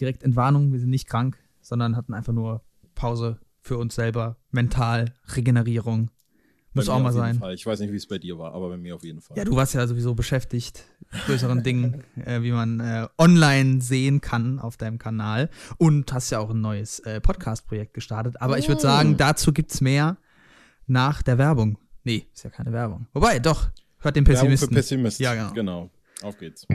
direkt Entwarnung, wir sind nicht krank, sondern hatten einfach nur Pause für uns selber, mental, Regenerierung. Muss auch mal auf jeden sein. Fall. Ich weiß nicht, wie es bei dir war, aber bei mir auf jeden Fall. Ja, du warst ja sowieso beschäftigt mit größeren Dingen, äh, wie man äh, online sehen kann auf deinem Kanal. Und hast ja auch ein neues äh, Podcast-Projekt gestartet. Aber ich würde Oh. sagen, dazu gibt's mehr nach der Werbung. Nee, ist ja keine Werbung. Wobei, doch, hört den Werbung Pessimisten. für Pessimisten. Ja, genau. Genau. Auf geht's.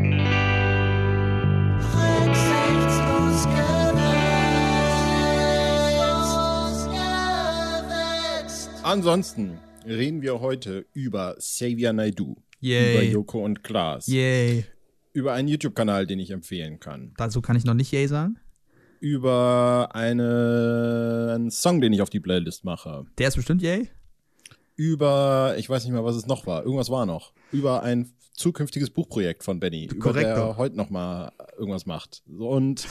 Ansonsten reden wir heute über Xavier Naidoo, Yay. über Joko und Klaas, Yay. über einen YouTube-Kanal, den ich empfehlen kann, Dazu kann ich noch nicht Yay sagen. über eine, einen Song, den ich auf die Playlist mache, Der ist bestimmt Yay. über, ich weiß nicht mehr, was es noch war, irgendwas war noch, über ein zukünftiges Buchprojekt von Benny, über Korrekt der doch. heute noch mal irgendwas macht. Und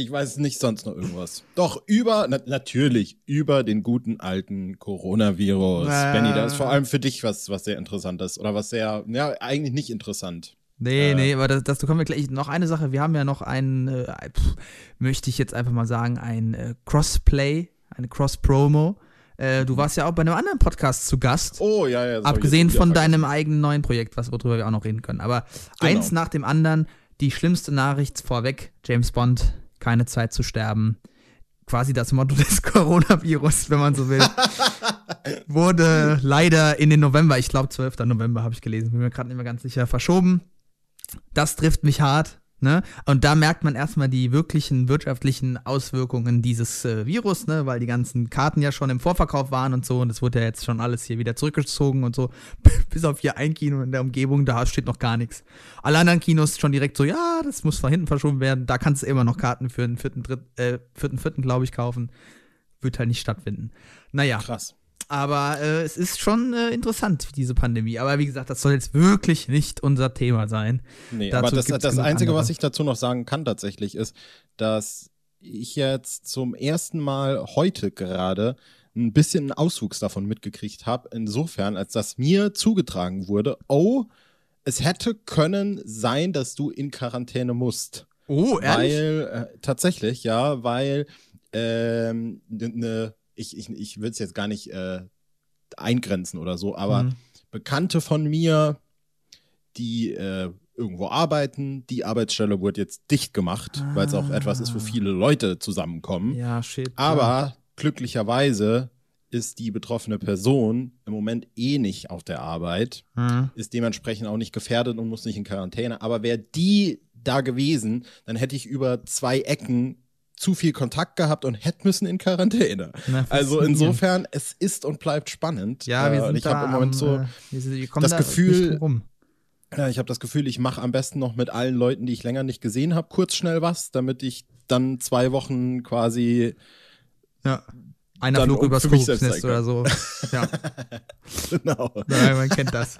ich weiß nicht sonst noch irgendwas. Doch, über, na, natürlich, über den guten alten Coronavirus. Ah. Benny, da ist vor allem für dich was, was sehr interessant ist. Oder was sehr, ja, eigentlich nicht interessant. Nee, Äh. nee, aber das, dazu kommen wir gleich. Noch eine Sache, wir haben ja noch ein, äh, pff, möchte ich jetzt einfach mal sagen, ein äh, Crossplay, eine Cross-Promo. Äh, du warst ja auch bei einem anderen Podcast zu Gast. Oh, ja, ja. das Abgesehen von deinem eigenen neuen Projekt, was worüber wir auch noch reden können. Aber Genau. eins nach dem anderen, die schlimmste Nachricht vorweg, James Bond, keine Zeit zu sterben. Quasi das Motto des Coronavirus, wenn man so will. Wurde leider in den November, ich glaube 12. November habe ich gelesen, bin mir gerade nicht mehr ganz sicher, verschoben. Das trifft mich hart. Ne? Und da merkt man erstmal die wirklichen wirtschaftlichen Auswirkungen dieses äh, Virus, ne? weil die ganzen Karten ja schon im Vorverkauf waren und so. Und es wurde ja jetzt schon alles hier wieder zurückgezogen und so. Bis auf hier ein Kino in der Umgebung, da steht noch gar nichts. Alle anderen Kinos schon direkt so, ja, das muss von hinten verschoben werden. Da kannst du immer noch Karten für den vierten, dritt, äh, vierten, vierten, glaube ich, kaufen. Wird halt nicht stattfinden. Naja. Krass. Aber äh, es ist schon äh, interessant, diese Pandemie. Aber wie gesagt, das soll jetzt wirklich nicht unser Thema sein. Nee, Dazu aber das, das Einzige, andere. was ich dazu noch sagen kann tatsächlich, ist, dass ich jetzt zum ersten Mal heute gerade ein bisschen einen Auswuchs davon mitgekriegt habe. Insofern, als dass mir zugetragen wurde, oh, es hätte können sein, dass du in Quarantäne musst. Oh, Weil, äh, tatsächlich, ja, weil ähm, ne, ich, ich, ich will es jetzt gar nicht äh, eingrenzen oder so, aber Mhm. Bekannte von mir, die äh, irgendwo arbeiten, die Arbeitsstelle wurde jetzt dicht gemacht, weil es auch etwas ist, wo viele Leute zusammenkommen. Ja, shit. Aber glücklicherweise ist die betroffene Person im Moment eh nicht auf der Arbeit, Ja. ist dementsprechend auch nicht gefährdet und muss nicht in Quarantäne. Aber wäre die da gewesen, dann hätte ich über zwei Ecken zu viel Kontakt gehabt und hätte müssen in Quarantäne. Na, Also insofern, es ist und bleibt spannend. Ja, wir Äh, sind und ich habe im Moment so, äh, sind, das da Gefühl- ja, ich habe das Gefühl, ich mache am besten noch mit allen Leuten, die ich länger nicht gesehen habe, kurz schnell was, damit ich dann zwei Wochen quasi Ja. Einer flog übers Kuckucksnest oder so. Ja, genau. naja, man kennt das.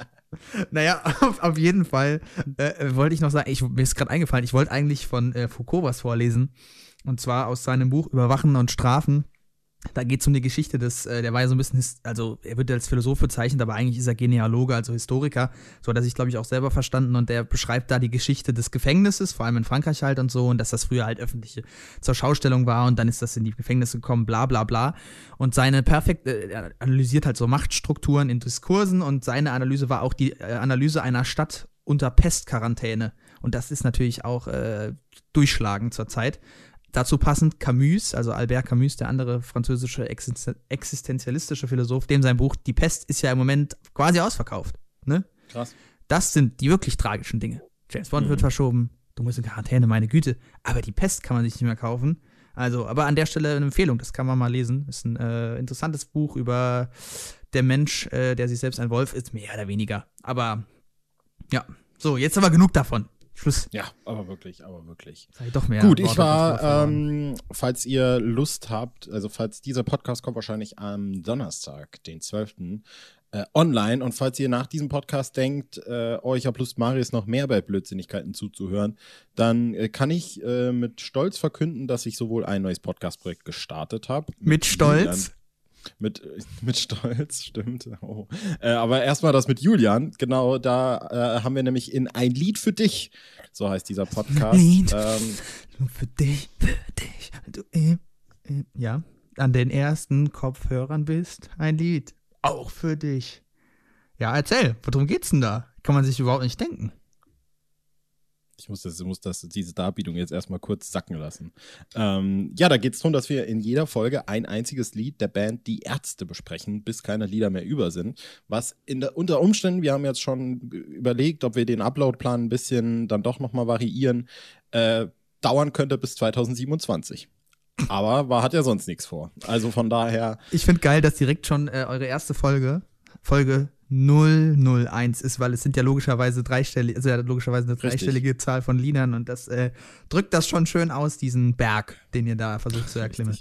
Naja, auf, auf jeden Fall äh, wollte ich noch sagen, ich, mir ist gerade eingefallen, ich wollte eigentlich von äh, Foucault was vorlesen. Und zwar aus seinem Buch Überwachen und Strafen. Da geht es um die Geschichte des, äh, der war ja so ein bisschen, also er wird als Philosoph bezeichnet, aber eigentlich ist er Genealoge, also Historiker. So hat er sich, glaube ich, auch selber verstanden und der beschreibt da die Geschichte des Gefängnisses, vor allem in Frankreich halt und so, und dass das früher halt öffentliche zur Schaustellung war und dann ist das in die Gefängnisse gekommen, bla bla bla. Und seine perfekt, äh, er analysiert halt so Machtstrukturen in Diskursen und seine Analyse war auch die äh, Analyse einer Stadt unter Pestquarantäne. Und das ist natürlich auch äh, durchschlagend zurzeit. Dazu passend Camus, also Albert Camus, der andere französische existen- existenzialistische Philosoph, dem sein Buch Die Pest ist ja im Moment quasi ausverkauft. Ne? Krass. Das sind die wirklich tragischen Dinge. James Bond Mhm. wird verschoben, du musst in Quarantäne, meine Güte. Aber die Pest kann man sich nicht mehr kaufen. Also, aber an der Stelle eine Empfehlung, das kann man mal lesen. Ist ein äh, interessantes Buch über der Mensch, äh, der sich selbst ein Wolf ist, mehr oder weniger. Aber ja, so, jetzt aber genug davon. Schluss. Ja, aber wirklich, aber wirklich. Doch mehr. Gut, Worte ich war, ähm, falls ihr Lust habt, also falls dieser Podcast kommt wahrscheinlich am Donnerstag, den 12. Äh, online und falls ihr nach diesem Podcast denkt, äh, oh, ich habe Lust, Marius noch mehr bei Blödsinnigkeiten zuzuhören, dann äh, kann ich äh, mit Stolz verkünden, dass ich sowohl ein neues Podcast-Projekt gestartet habe. Mit Stolz. Mit, mit Stolz, stimmt. Oh. Äh, aber erstmal das mit Julian. Genau, da äh, haben wir nämlich in Ein Lied für dich, so heißt dieser Podcast. Lied Ähm, Nur für dich, für dich. Du, äh, ja, an den ersten Kopfhörern bist ein Lied. Auch für dich. Ja, erzähl, worum geht's denn da? Kann man sich überhaupt nicht denken. Ich muss, das, muss das, diese Darbietung jetzt erstmal kurz sacken lassen. Ähm, ja, da geht es darum, dass wir in jeder Folge ein einziges Lied der Band Die Ärzte besprechen, bis keine Lieder mehr über sind. Was der, unter Umständen, wir haben jetzt schon überlegt, ob wir den Uploadplan ein bisschen dann doch nochmal variieren, äh, dauern könnte bis 2027. Aber war, hat ja sonst nichts vor. Also von daher, Ich finde geil, dass direkt schon äh, eure erste Folge, Folge 001 ist, weil es sind ja logischerweise dreistellige, also ja logischerweise eine Richtig. dreistellige Zahl von Liedern und das äh, drückt das schon schön aus, diesen Berg, den ihr da versucht zu erklimmen.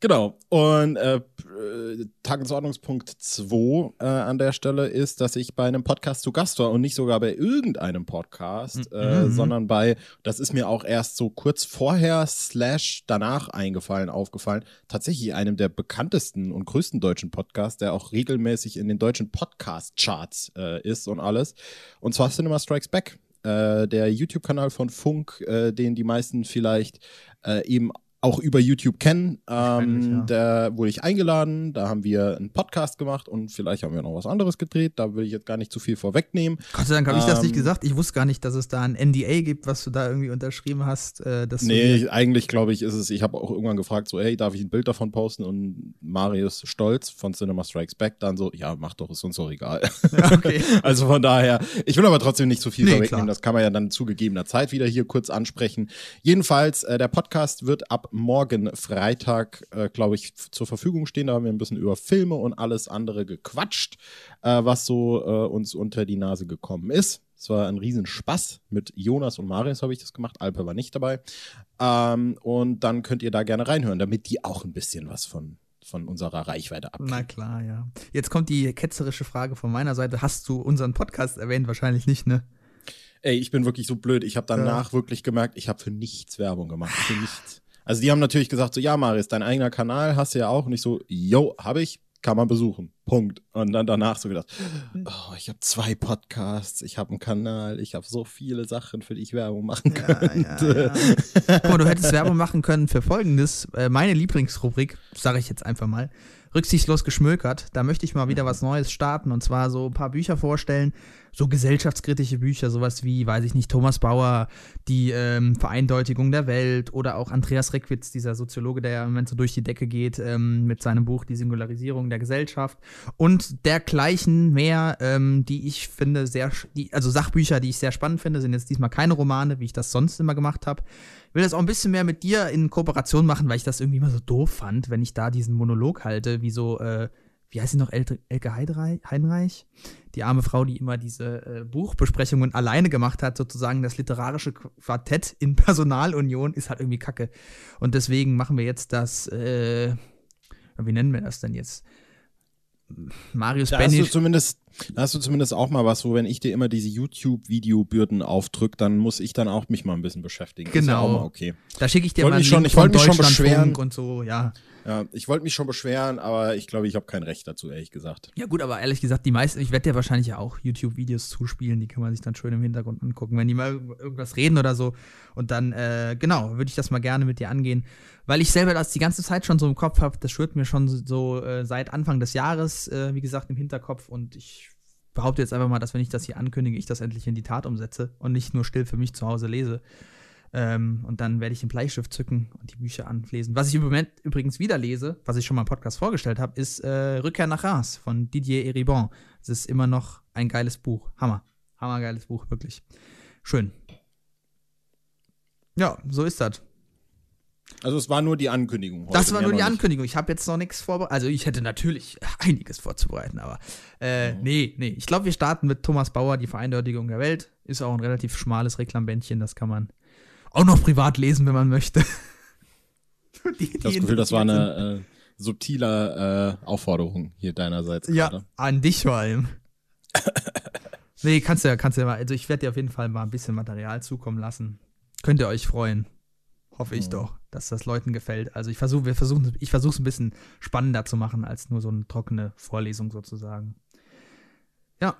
Genau. Und äh, äh, Tagesordnungspunkt 2 äh, an der Stelle ist, dass ich bei einem Podcast zu Gast war und nicht sogar bei irgendeinem Podcast, äh, Mhm. sondern bei, das ist mir auch erst so kurz vorher slash danach eingefallen, aufgefallen, tatsächlich einem der bekanntesten und größten deutschen Podcasts, der auch regelmäßig in den deutschen Podcast-Charts äh, ist und alles. Und zwar Cinema Strikes Back. Äh, der YouTube-Kanal von Funk, äh, den die meisten vielleicht äh, eben auch über YouTube kennen. Ähm, ja. Da wurde ich eingeladen, da haben wir einen Podcast gemacht und vielleicht haben wir noch was anderes gedreht. Da will ich jetzt gar nicht zu viel vorwegnehmen. Gott sei Dank habe ich das nicht Ähm, gesagt. Ich wusste gar nicht, dass es da ein NDA gibt, was du da irgendwie unterschrieben hast. Äh, Nee, eigentlich glaube ich, ist es, ich habe auch irgendwann gefragt, so, hey, darf ich ein Bild davon posten? Und Marius Stolz von Cinema Strikes Back dann so, ja, mach doch, ist uns doch egal. Ja, okay. Also von daher, ich will aber trotzdem nicht zu viel Nee, vorwegnehmen. klar. Das kann man ja dann zu gegebener Zeit wieder hier kurz ansprechen. Jedenfalls, äh, der Podcast wird ab morgen Freitag, äh, glaube ich, zur Verfügung stehen. Da haben wir ein bisschen über Filme und alles andere gequatscht, äh, was so äh, uns unter die Nase gekommen ist. Es war ein Riesenspaß. Mit Jonas und Marius habe ich das gemacht. Alpe war nicht dabei. Ähm, und dann könnt ihr da gerne reinhören, damit die auch ein bisschen was von, von unserer Reichweite abkriegen. Na klar, ja. Jetzt kommt die ketzerische Frage von meiner Seite. Hast du unseren Podcast erwähnt? Wahrscheinlich nicht, ne? Ey, ich bin wirklich so blöd. Ich habe danach wirklich gemerkt, ich habe für nichts Werbung gemacht. Für nichts. Also die haben natürlich gesagt so, ja, Marius, dein eigener Kanal hast du ja auch. Und ich so, yo, habe ich, kann man besuchen. Punkt. Und dann danach so gedacht, oh, ich habe zwei Podcasts, ich habe einen Kanal, ich habe so viele Sachen, für die ich Werbung machen könnte. Guck mal, du hättest Werbung machen können für folgendes. Äh, meine Lieblingsrubrik, sage ich jetzt einfach mal. Rücksichtslos geschmökert. Da möchte ich mal wieder was Neues starten und zwar so ein paar Bücher vorstellen. So gesellschaftskritische Bücher, sowas wie, weiß ich nicht, Thomas Bauer, die ähm, Vereindeutigung der Welt oder auch Andreas Reckwitz, dieser Soziologe, der ja im Moment so durch die Decke geht ähm, mit seinem Buch Die Singularisierung der Gesellschaft und dergleichen mehr, ähm, die ich finde sehr, die, also Sachbücher, die ich sehr spannend finde, sind jetzt diesmal keine Romane, wie ich das sonst immer gemacht habe. Ich will das auch ein bisschen mehr mit dir in Kooperation machen, weil ich das irgendwie immer so doof fand, wenn ich da diesen Monolog halte, wie so, äh, wie heißt sie noch, El Elke Heinreich? Die arme Frau, die immer diese äh, Buchbesprechungen alleine gemacht hat, sozusagen das literarische Quartett in Personalunion ist halt irgendwie kacke. Und deswegen machen wir jetzt das, äh, wie nennen wir das denn jetzt? Marius Da hast du Benisch. zumindest, da hast du zumindest auch mal was, wo wenn ich dir immer diese YouTube-Videobürden aufdrück, dann muss ich dann auch mich mal ein bisschen beschäftigen. Ja Genau. mal okay. Da schicke ich dir Wollte mal einen schon- Link ich wollte von mich schon beschweren. und so, ja. Ja, ich wollte mich schon beschweren, aber ich glaube, ich habe kein Recht dazu, ehrlich gesagt. Ja gut, aber ehrlich gesagt, die meisten, ich werde dir wahrscheinlich ja auch YouTube-Videos zuspielen, die kann man sich dann schön im Hintergrund angucken, wenn die mal irgendwas reden oder so. Und dann, äh, genau, würde ich das mal gerne mit dir angehen, weil ich selber das die ganze Zeit schon so im Kopf habe, das schwirrt mir schon so äh, seit Anfang des Jahres, äh, wie gesagt, im Hinterkopf und ich behaupte jetzt einfach mal, dass wenn ich das hier ankündige, ich das endlich in die Tat umsetze und nicht nur still für mich zu Hause lese. Ähm, und dann werde ich den Bleistift zücken und die Bücher anlesen. Was ich im Moment übrigens wieder lese, was ich schon mal im Podcast vorgestellt habe, ist äh, Rückkehr nach Reims von Didier Eribon. Es ist immer noch ein geiles Buch. Hammer. Hammergeiles Buch, wirklich. Schön. Ja, so ist das. Also es war nur die Ankündigung. Heute, Das war nur die. Ankündigung. Ich habe jetzt noch nichts vorbereitet. Also ich hätte natürlich einiges vorzubereiten, aber äh, Mhm. nee, nee. Ich glaube, wir starten mit Thomas Bauer, die Vereindeutigung der Welt. Ist auch ein relativ schmales Reklambändchen, das kann man auch noch privat lesen, wenn man möchte. Die- Ich habe das die Gefühl, das war eine äh, subtile äh, Aufforderung hier deinerseits sind. Ja, an dich vor allem. nee, kannst du ja, kannst du ja mal. Also ich werde dir auf jeden Fall mal ein bisschen Material zukommen lassen. Könnt ihr euch freuen. Hoffe ich Mhm. doch. dass das Leuten gefällt. Also ich versuche, wir versuchen, ich versuche es ein bisschen spannender zu machen als nur so eine trockene Vorlesung sozusagen. Ja.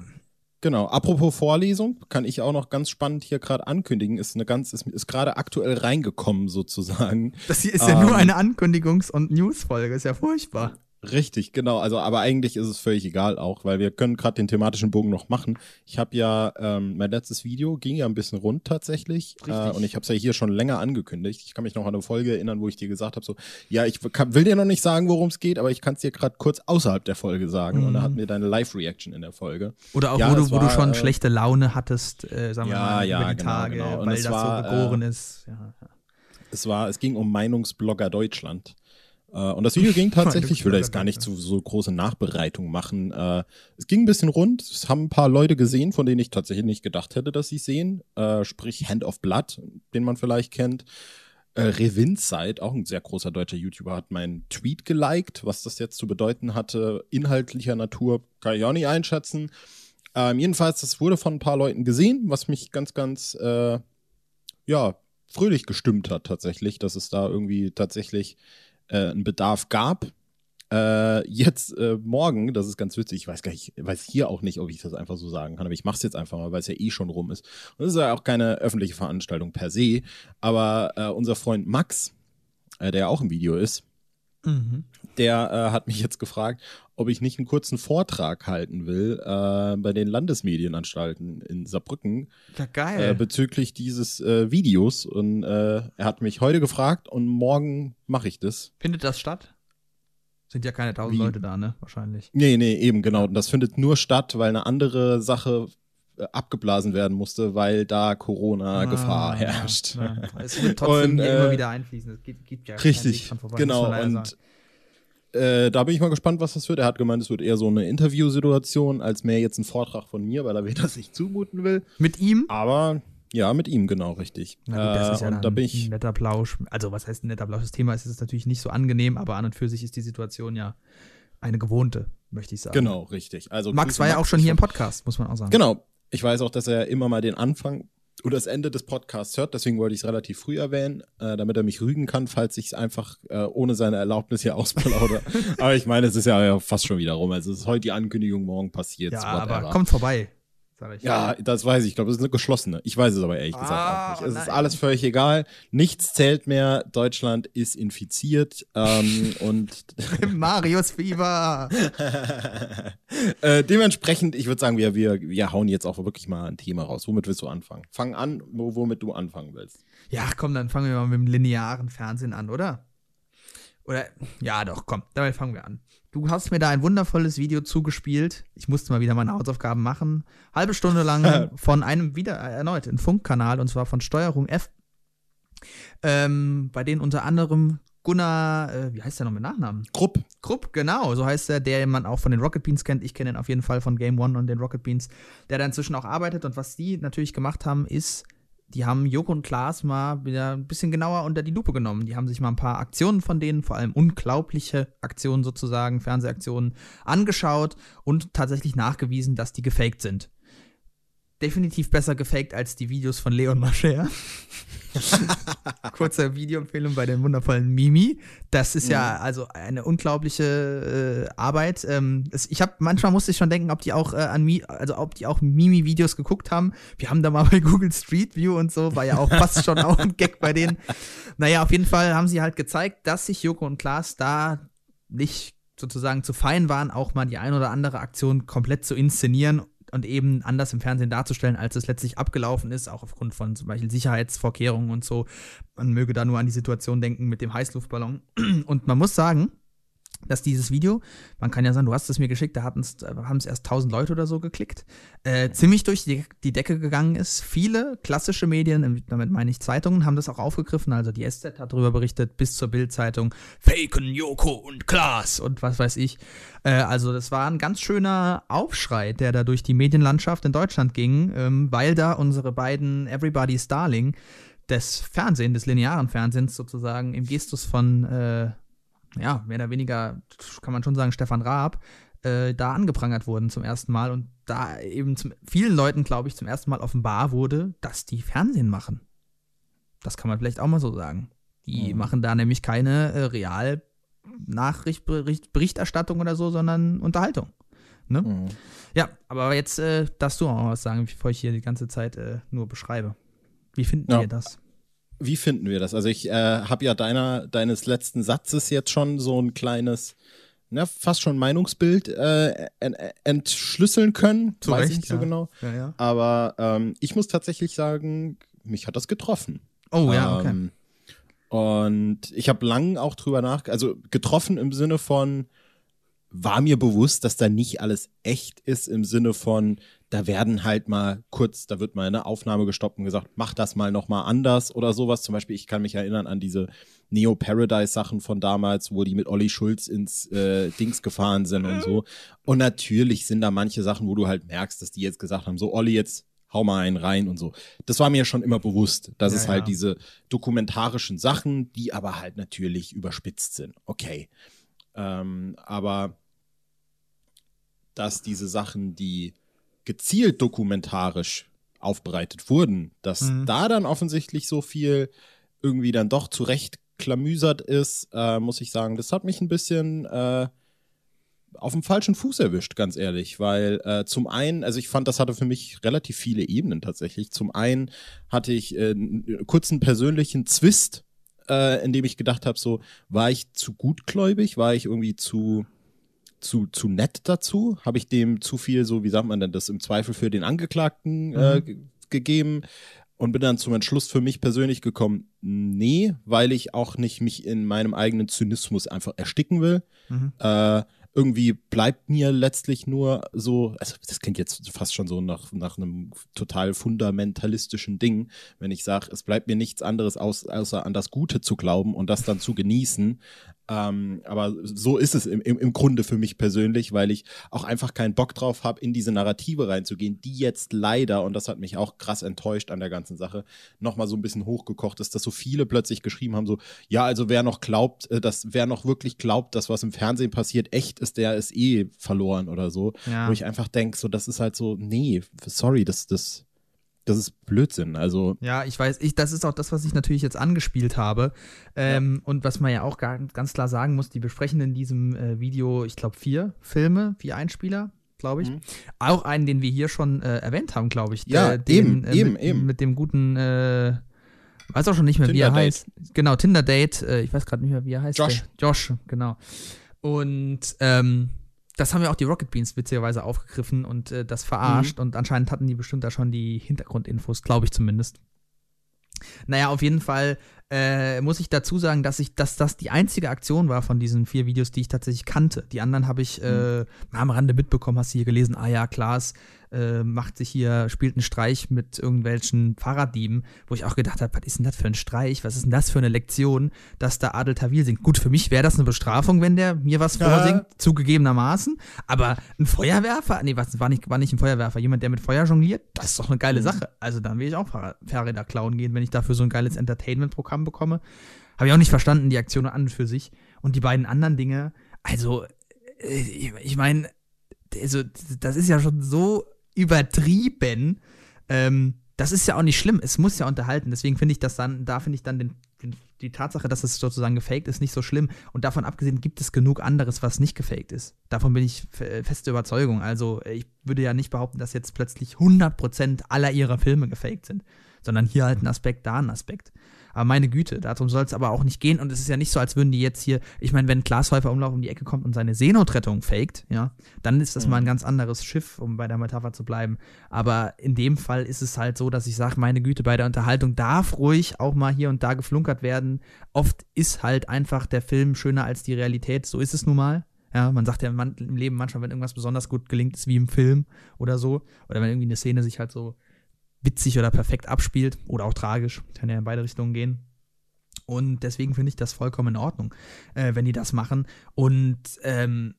Genau. Apropos Vorlesung, kann ich auch noch ganz spannend hier gerade ankündigen. Ist eine ganz, ist, ist gerade aktuell reingekommen sozusagen. Das hier ist ja nur eine Ankündigungs- und Newsfolge. Ist ja furchtbar. Richtig, genau. Also, aber eigentlich ist es völlig egal auch, weil wir können gerade den thematischen Bogen noch machen. Ich habe ja, ähm, mein letztes Video ging ja ein bisschen rund tatsächlich. Äh, und ich habe es ja hier schon länger angekündigt. Ich kann mich noch an eine Folge erinnern, wo ich dir gesagt habe, so, ja, ich kann, will dir noch nicht sagen, worum es geht, aber ich kann es dir gerade kurz außerhalb der Folge sagen. Mhm. Und da hatten wir deine Live-Reaction in der Folge. Oder auch, ja, wo, du, wo war, du schon äh, schlechte Laune hattest, äh, sagen wir Ja, mal, ja, über die genau, Tage, genau. Weil das war, so geboren äh, ist. Ja, ja. Es war, es ging um Meinungsblogger Deutschland. Äh, und das Video ging tatsächlich, ich will da jetzt gar nicht zu so große Nachbereitung machen. Äh, es ging ein bisschen rund. Es haben ein paar Leute gesehen, von denen ich tatsächlich nicht gedacht hätte, dass sie sehen. Äh, sprich Hand of Blood, den man vielleicht kennt. Revinzeit, auch ein sehr großer deutscher YouTuber, hat meinen Tweet geliked. Was das jetzt zu bedeuten hatte, inhaltlicher Natur, kann ich auch nicht einschätzen. Ähm, jedenfalls, das wurde von ein paar Leuten gesehen, was mich ganz, ganz, äh, ja, fröhlich gestimmt hat tatsächlich, dass es da irgendwie tatsächlich äh, einen Bedarf gab. Äh, jetzt äh, morgen, das ist ganz witzig, ich weiß gar nicht, ich weiß hier auch nicht, ob ich das einfach so sagen kann, aber ich mache es jetzt einfach mal, weil es ja eh schon rum ist. Und das ist ja auch keine öffentliche Veranstaltung per se, aber äh, unser Freund Max, äh, der ja auch im Video ist, Mhm. der äh, hat mich jetzt gefragt, ob ich nicht einen kurzen Vortrag halten will äh, bei den Landesmedienanstalten in Saarbrücken Ja, äh, geil. bezüglich dieses äh, Videos. Und äh, er hat mich heute gefragt und morgen mache ich das. Findet das statt? Sind ja keine tausend Wie? Leute da, ne? Wahrscheinlich. Nee, nee, eben genau. Und das findet nur statt, weil eine andere Sache äh, abgeblasen werden musste, weil da Corona-Gefahr Ah, herrscht. Ja, ja. Es wird trotzdem Und, äh, immer wieder einfließen. Es gibt, gibt ja Richtig, genau. Und äh, da bin ich mal gespannt, was das wird. Er hat gemeint, es wird eher so eine Interviewsituation, als mehr jetzt ein Vortrag von mir, weil er mir das nicht zumuten will. Mit ihm? Aber ja, mit ihm genau richtig. Na gut, das Äh, ist ja und dann da bin ich ein netter Plausch. Also, was heißt ein netter Plausch? Das Thema ist es natürlich nicht so angenehm, aber an und für sich ist die Situation ja eine gewohnte, möchte ich sagen. genau richtig. Also Max war ja auch schon hier im Podcast, muss man auch sagen. Genau. Ich weiß auch, dass er immer mal den Anfang oder das Ende des Podcasts hört, deswegen wollte ich es relativ früh erwähnen, äh, damit er mich rügen kann, falls ich es einfach äh, ohne seine Erlaubnis hier ausplaudere. aber ich meine, es ist ja fast schon wieder rum. Also es ist heute die Ankündigung, morgen passiert Ja, whatever. aber kommt vorbei, sag ich. Ja, das weiß ich. Ich glaube, es ist eine geschlossene. Ich weiß es aber ehrlich gesagt Ah, auch nicht. Es ist nein. alles völlig egal. Nichts zählt mehr. Deutschland ist infiziert. Ähm, und Marius Fieber. äh, dementsprechend, ich würde sagen, wir, wir, wir hauen jetzt auch wirklich mal ein Thema raus. Womit willst du anfangen? Fang an, wo, womit du anfangen willst. Ja, komm, dann fangen wir mal mit dem linearen Fernsehen an, oder? Oder, ja, doch, komm, damit fangen wir an. Du hast mir da ein wundervolles Video zugespielt. Ich musste mal wieder meine Hausaufgaben machen. Halbe Stunde lang von einem wieder erneut ein Funkkanal und zwar von Steuerung F. Ähm, bei denen unter anderem Gunnar, äh, wie heißt der noch mit Nachnamen? Grupp. Krupp, genau, so heißt er, der man auch von den Rocket Beans kennt. Ich kenne ihn auf jeden Fall von Game One und den Rocket Beans, der da inzwischen auch arbeitet. Und was die natürlich gemacht haben, ist, die haben Joko und Klaas mal wieder ein bisschen genauer unter die Lupe genommen. Die haben sich mal ein paar Aktionen von denen, vor allem unglaubliche Aktionen sozusagen, Fernsehaktionen, angeschaut und tatsächlich nachgewiesen, dass die gefaked sind. Definitiv besser gefaked als die Videos von Leon Mascher. Kurze Videoempfehlung bei dem wundervollen Mimi. Das ist ja also eine unglaubliche äh, Arbeit. Ähm, es, ich habe manchmal musste ich schon denken, ob die auch äh, an Mi also ob die auch Mimi-Videos geguckt haben. Wir haben da mal bei Google Street View und so, war ja auch fast schon auch ein Gag bei denen. Naja, auf jeden Fall haben sie halt gezeigt, dass sich Joko und Klaas da nicht sozusagen zu fein waren, auch mal die ein oder andere Aktion komplett zu inszenieren und eben anders im Fernsehen darzustellen, als es letztlich abgelaufen ist, auch aufgrund von zum Beispiel Sicherheitsvorkehrungen und so. Man möge da nur an die Situation denken mit dem Heißluftballon. Und man muss sagen, dass dieses Video, man kann ja sagen, du hast es mir geschickt, da haben es erst 1000 Leute oder so geklickt, äh, ziemlich durch die, die Decke gegangen ist. Viele klassische Medien, damit meine ich Zeitungen, haben das auch aufgegriffen. Also die SZ hat darüber berichtet, bis zur Bild-Zeitung, Faken, Joko und Klaas und was weiß ich. Äh, also das war ein ganz schöner Aufschrei, der da durch die Medienlandschaft in Deutschland ging, ähm, weil da unsere beiden Everybody's Darling des Fernsehens, des linearen Fernsehens sozusagen im Gestus von äh, ja, mehr oder weniger, kann man schon sagen, Stefan Raab, äh, da angeprangert wurden zum ersten Mal und da eben zum, vielen Leuten, glaube ich, zum ersten Mal offenbar wurde, dass die Fernsehen machen. Das kann man vielleicht auch mal so sagen. Die Mhm. machen da nämlich keine äh, Real Nachricht, Bericht, Berichterstattung oder so, sondern Unterhaltung. Mhm. Ja, aber jetzt äh, darfst du auch mal was sagen, bevor ich hier die ganze Zeit äh, nur beschreibe. Wie finden Ja. wir das? Wie finden wir das? Also ich äh, habe ja deiner, deines letzten Satzes jetzt schon so ein kleines, na, fast schon Meinungsbild äh, en- entschlüsseln können. Zu Weiß Recht, ich nicht ja. so genau. Ja, ja. Aber ähm, ich muss tatsächlich sagen, mich hat das getroffen. Oh ja, okay. Ähm, und ich habe lang auch drüber nach, also getroffen im Sinne von, war mir bewusst, dass da nicht alles echt ist, im Sinne von, da werden halt mal kurz, da wird mal eine Aufnahme gestoppt und gesagt, mach das mal nochmal anders oder sowas. Zum Beispiel, ich kann mich erinnern an diese Neo Paradise Sachen von damals, wo die mit Olli Schulz ins äh, Dings gefahren sind und so. Und natürlich sind da manche Sachen, wo du halt merkst, dass die jetzt gesagt haben, so Olli, jetzt hau mal einen rein und so. Das war mir schon immer bewusst, dass Ja, es halt ja. diese dokumentarischen Sachen, die aber halt natürlich überspitzt sind. Okay. Ähm, aber dass diese Sachen, die gezielt dokumentarisch aufbereitet wurden, dass Mhm. da dann offensichtlich so viel irgendwie dann doch zurecht klamüsert ist, äh, muss ich sagen, das hat mich ein bisschen äh, auf dem falschen Fuß erwischt, ganz ehrlich, weil äh, zum einen, also ich fand, das hatte für mich relativ viele Ebenen tatsächlich. Zum einen hatte ich äh, einen kurzen persönlichen Zwist, äh, in dem ich gedacht habe, so war ich zu gutgläubig, war ich irgendwie zu zu, zu nett dazu? Habe ich dem zu viel, so wie sagt man denn das, im Zweifel für den Angeklagten äh, Mhm. ge- gegeben? Und bin dann zum Entschluss für mich persönlich gekommen, nee, weil ich auch nicht mich in meinem eigenen Zynismus einfach ersticken will. Mhm. Äh, irgendwie bleibt mir letztlich nur so, also das klingt jetzt fast schon so nach, nach einem total fundamentalistischen Ding, wenn ich sage, es bleibt mir nichts anderes aus, außer an das Gute zu glauben und das dann zu genießen. Ähm, aber so ist es im, im, im Grunde für mich persönlich, weil ich auch einfach keinen Bock drauf habe, in diese Narrative reinzugehen, die jetzt leider, und das hat mich auch krass enttäuscht an der ganzen Sache, nochmal so ein bisschen hochgekocht ist, dass so viele plötzlich geschrieben haben, so, ja, also wer noch glaubt, äh, dass wer noch wirklich glaubt, dass was im Fernsehen passiert echt ist, der ist eh verloren oder so. Ja. Wo ich einfach denke, so, das ist halt so, nee, sorry, das, das, das ist Blödsinn. Also, Ja, ich weiß, ich, das ist auch das, was ich natürlich jetzt angespielt habe. Ähm, Und was man ja auch gar, ganz klar sagen muss, die besprechen in diesem äh, Video, ich glaube, vier Filme, vier Einspieler, glaube ich. Mhm. Auch einen, den wir hier schon äh, erwähnt haben, glaube ich. Ja, Der- den, eben, eben, mit, eben. Mit dem guten, äh, weiß auch schon nicht mehr, wie er Tinder-Date. heißt. Genau, Tinder-Date, äh, ich weiß gerade nicht mehr, wie er heißt. Josh. Der. Josh, genau. Und ähm, das haben ja auch die Rocket Beans witzigerweise aufgegriffen und äh, das verarscht. Und anscheinend hatten die bestimmt da schon die Hintergrundinfos, glaube ich zumindest. Naja, auf jeden Fall äh, muss ich dazu sagen, dass ich, dass das die einzige Aktion war von diesen vier Videos, die ich tatsächlich kannte. Die anderen habe ich äh, mal am Rande mitbekommen, hast du hier gelesen, ah ja, Klaas äh, macht sich hier, spielt einen Streich mit irgendwelchen Fahrraddieben, wo ich auch gedacht habe, was ist denn das für ein Streich? Was ist denn das für eine Lektion, dass da Adel Tawil singt? Gut, für mich wäre das eine Bestrafung, wenn der mir was Ja. vorsingt, zugegebenermaßen. Aber ein Feuerwerfer, nee, was war nicht, war nicht ein Feuerwerfer, jemand, der mit Feuer jongliert, das ist doch eine geile Mhm. Sache. Also dann will ich auch Fahrrad- Fahrräder klauen gehen, wenn ich dafür so ein geiles Entertainment-Programm bekomme. Habe ich auch nicht verstanden, die Aktion an und für sich. Und die beiden anderen Dinge, also, äh, ich, ich meine, also, das ist ja schon so übertrieben. Ähm, das ist ja auch nicht schlimm. Es muss ja unterhalten. Deswegen finde ich das dann, da finde ich dann den, den, die Tatsache, dass es sozusagen gefaked ist, nicht so schlimm. Und davon abgesehen gibt es genug anderes, was nicht gefaked ist. Davon bin ich fe- feste Überzeugung. Also ich würde ja nicht behaupten, dass jetzt plötzlich 100% aller ihrer Filme gefaked sind, sondern hier halt ein Aspekt, da ein Aspekt. Aber meine Güte, darum soll es aber auch nicht gehen. Und es ist ja nicht so, als würden die jetzt hier, ich meine, wenn Klaas Häufer Umlauf um die Ecke kommt und seine Seenotrettung faked, ja, dann ist das Mhm. mal ein ganz anderes Schiff, um bei der Metapher zu bleiben. Aber in dem Fall ist es halt so, dass ich sage, meine Güte, bei der Unterhaltung darf ruhig auch mal hier und da geflunkert werden. Oft ist halt einfach der Film schöner als die Realität. So ist es nun mal. Ja, man sagt ja im Leben manchmal, wenn irgendwas besonders gut gelingt, ist wie im Film oder so. Oder wenn irgendwie eine Szene sich halt so witzig oder perfekt abspielt oder auch tragisch. Kann ja in beide Richtungen gehen. Und deswegen finde ich das vollkommen in Ordnung, äh, wenn die das machen. Und ähm,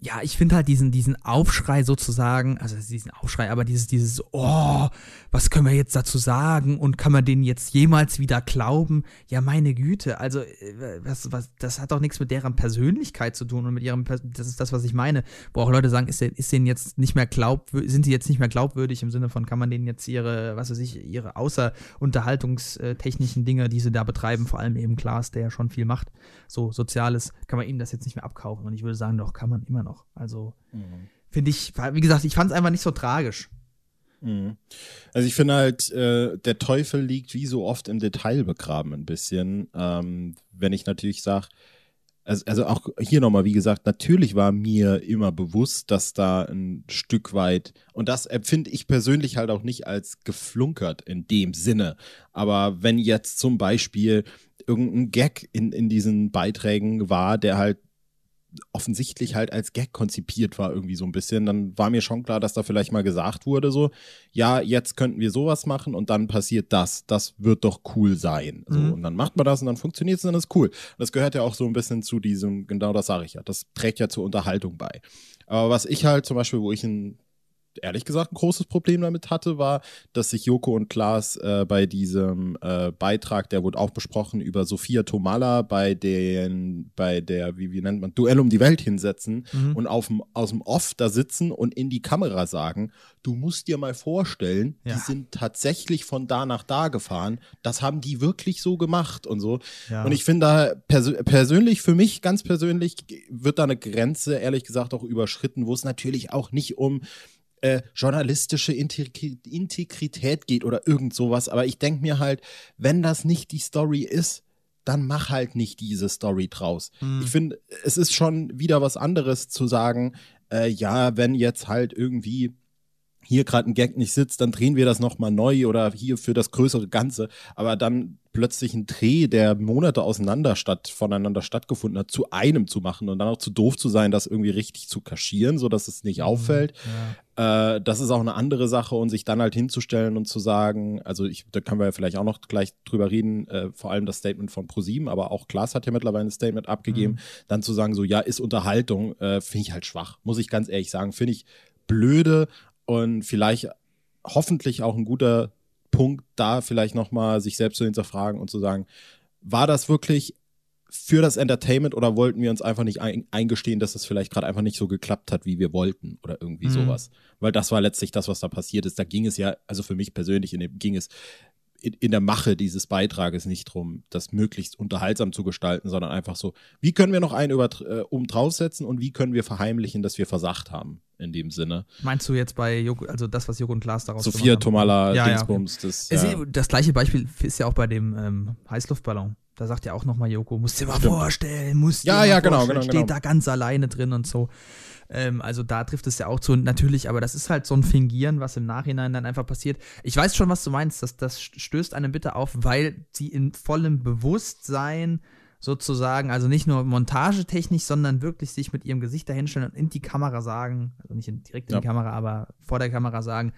ja, ich finde halt diesen, diesen Aufschrei sozusagen, also diesen Aufschrei, aber dieses, dieses, oh, was können wir jetzt dazu sagen und kann man denen jetzt jemals wieder glauben? Ja, meine Güte, also, äh, was, was, das hat doch nichts mit deren Persönlichkeit zu tun und mit ihrem, das ist das, was ich meine, wo auch Leute sagen, ist, ist denen jetzt nicht mehr glaubwürdig, sind sie jetzt nicht mehr glaubwürdig im Sinne von, kann man denen jetzt ihre, was weiß ich, ihre außerunterhaltungstechnischen Dinge, die sie da betreiben, vor allem eben Klaas, der ja schon viel macht, so Soziales, kann man ihnen das jetzt nicht mehr abkaufen und ich würde sagen, doch, kann man immer noch noch. Also mhm. finde ich, wie gesagt, ich fand es einfach nicht so tragisch. Mhm. Also ich finde halt, äh, der Teufel liegt wie so oft im Detail begraben ein bisschen. Ähm, wenn ich natürlich sage, also, also auch hier nochmal, wie gesagt, natürlich war mir immer bewusst, dass da ein Stück weit, und das empfinde ich persönlich halt auch nicht als geflunkert in dem Sinne. Aber wenn jetzt zum Beispiel irgendein Gag in, in diesen Beiträgen war, der halt offensichtlich halt als Gag konzipiert war, irgendwie so ein bisschen, dann war mir schon klar, dass da vielleicht mal gesagt wurde, so, ja, jetzt könnten wir sowas machen und dann passiert das. Das wird doch cool sein. So, mhm. Und dann macht man das und dann funktioniert es und dann ist cool. Das gehört ja auch so ein bisschen zu diesem, genau das sage ich ja, das trägt ja zur Unterhaltung bei. Aber was ich halt zum Beispiel, wo ich ein ehrlich gesagt ein großes Problem damit hatte, war, dass sich Joko und Klaas äh, bei diesem äh, Beitrag, der wurde auch besprochen, über Sophia Tomala bei den, bei der, wie, wie nennt man, Duell um die Welt hinsetzen mhm. und aus dem Off da sitzen und in die Kamera sagen, du musst dir mal vorstellen, ja. die sind tatsächlich von da nach da gefahren. Das haben die wirklich so gemacht und so. Ja. Und ich finde da pers persönlich, für mich ganz persönlich, wird da eine Grenze, ehrlich gesagt, auch überschritten, wo es natürlich auch nicht um äh, journalistische Integrität geht oder irgend sowas. Aber ich denke mir halt, wenn das nicht die Story ist, dann mach halt nicht diese Story draus. Mhm. Ich finde, es ist schon wieder was anderes zu sagen, äh, ja, wenn jetzt halt irgendwie hier gerade ein Gag nicht sitzt, dann drehen wir das nochmal neu oder hier für das größere Ganze. Aber dann plötzlich ein Dreh, der Monate auseinander statt, voneinander stattgefunden hat, zu einem zu machen und dann auch zu doof zu sein, das irgendwie richtig zu kaschieren, sodass es nicht mhm, auffällt. Ja. Äh, das ist auch eine andere Sache und sich dann halt hinzustellen und zu sagen, also ich, da können wir ja vielleicht auch noch gleich drüber reden, äh, vor allem das Statement von ProSieben, aber auch Klaas hat ja mittlerweile ein Statement abgegeben, mhm. dann zu sagen, so ja, ist Unterhaltung, äh, finde ich halt schwach, muss ich ganz ehrlich sagen, finde ich blöde und vielleicht hoffentlich auch ein guter Punkt, da vielleicht nochmal sich selbst zu hinterfragen und zu sagen, war das wirklich für das Entertainment oder wollten wir uns einfach nicht ein eingestehen, dass es vielleicht gerade einfach nicht so geklappt hat, wie wir wollten oder irgendwie mhm. sowas? Weil das war letztlich das, was da passiert ist. Da ging es ja, also für mich persönlich, in dem, ging es in, in der Mache dieses Beitrages nicht darum, das möglichst unterhaltsam zu gestalten, sondern einfach so, wie können wir noch einen über, äh, um draufsetzen und wie können wir verheimlichen, dass wir versagt haben in dem Sinne. Meinst du jetzt bei Joko, also das, was Joko und Klaas daraus Sophia Tomala, ja, Dingsbums. Ja, okay. das, ja. das gleiche Beispiel ist ja auch bei dem ähm, Heißluftballon. Da sagt ja auch nochmal Joko, musst dir mal Stimmt. vorstellen, musst dir ja, mal ja, genau, vorstellen, genau, steht genau. da ganz alleine drin und so. Ähm, also da trifft es ja auch zu. Natürlich, aber das ist halt so ein Fingieren, was im Nachhinein dann einfach passiert. Ich weiß schon, was du meinst. Das, das stößt einem bitte auf, weil sie in vollem Bewusstsein sozusagen, also nicht nur montagetechnisch, sondern wirklich sich mit ihrem Gesicht dahinstellen und in die Kamera sagen, also nicht direkt in ja. die Kamera, aber vor der Kamera sagen,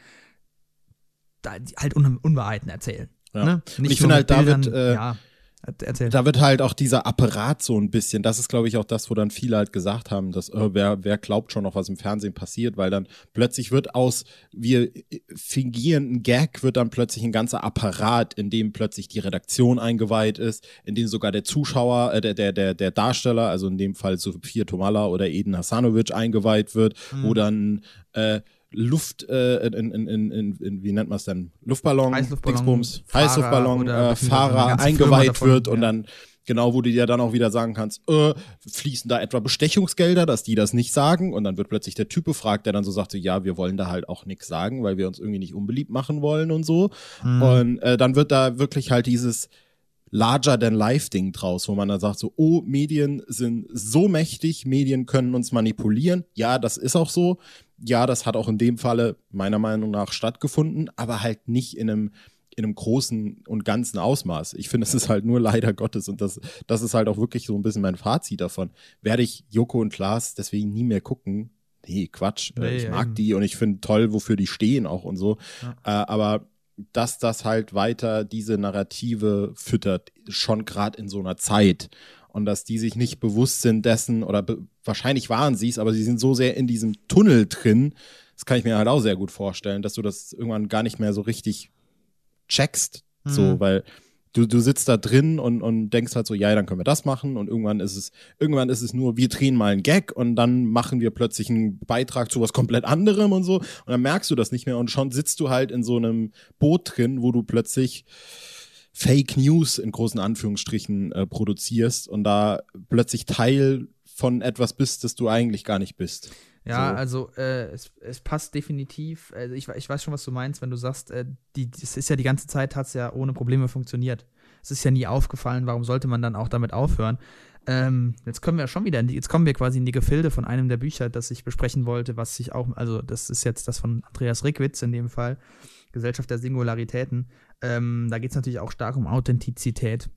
da, halt Un Unwahrheiten erzählen. Ja. Ne? ich finde halt, David, äh, ja. Erzähl. Da wird halt auch dieser Apparat so ein bisschen, das ist glaube ich auch das, wo dann viele halt gesagt haben, dass äh, wer, wer glaubt schon noch, was im Fernsehen passiert, weil dann plötzlich wird aus, wir fingieren ein Gag, wird dann plötzlich ein ganzer Apparat, in dem plötzlich die Redaktion eingeweiht ist, in dem sogar der Zuschauer, äh, der, der, der, der Darsteller, also in dem Fall Sophia Tomala oder Eden Hasanovic eingeweiht wird, mhm. wo dann äh, Luft, äh, in, in, in, in, wie nennt man es denn? Luftballon, Heißluftballon, Dingsbums, Heißluftballon, äh, Fahrer eingeweiht davon, wird ja. und dann genau, wo du dir dann auch wieder sagen kannst, äh, fließen da etwa Bestechungsgelder, dass die das nicht sagen und dann wird plötzlich der Typ befragt, der dann so sagt, ja, wir wollen da halt auch nichts sagen, weil wir uns irgendwie nicht unbeliebt machen wollen und so. Mhm. Und äh, dann wird da wirklich halt dieses Larger-than-Life-Ding draus, wo man dann sagt so, oh, Medien sind so mächtig, Medien können uns manipulieren. Ja, das ist auch so ja, das hat auch in dem Falle meiner Meinung nach stattgefunden, aber halt nicht in einem in einem großen und ganzen Ausmaß. Ich finde, es ist halt nur leider Gottes und das, das ist halt auch wirklich so ein bisschen mein Fazit davon. Werde ich Joko und Klaas deswegen nie mehr gucken? Nee, Quatsch. Nee, ich mag eben. die und ich finde toll, wofür die stehen auch und so. Ja. Äh, aber dass das halt weiter diese Narrative füttert, schon gerade in so einer Zeit. Und dass die sich nicht bewusst sind dessen oder wahrscheinlich waren sie es, aber sie sind so sehr in diesem Tunnel drin. Das kann ich mir halt auch sehr gut vorstellen, dass du das irgendwann gar nicht mehr so richtig checkst, mhm. so, weil du, du sitzt da drin und, und denkst halt so, ja, dann können wir das machen und irgendwann ist es, irgendwann ist es nur, wir drehen mal einen Gag und dann machen wir plötzlich einen Beitrag zu was komplett anderem und so und dann merkst du das nicht mehr und schon sitzt du halt in so einem Boot drin, wo du plötzlich Fake News in großen Anführungsstrichen äh, produzierst und da plötzlich Teil von etwas bist, das du eigentlich gar nicht bist. Ja, so. also äh, es, es passt definitiv. Also ich, ich weiß schon, was du meinst, wenn du sagst, äh, die, das ist ja die ganze Zeit, hat es ja ohne Probleme funktioniert. Es ist ja nie aufgefallen, warum sollte man dann auch damit aufhören? Ähm, jetzt kommen wir schon wieder, in die, jetzt kommen wir quasi in die Gefilde von einem der Bücher, das ich besprechen wollte, was sich auch, also das ist jetzt das von Andreas Rickwitz in dem Fall, Gesellschaft der Singularitäten. Ähm, da geht es natürlich auch stark um Authentizität.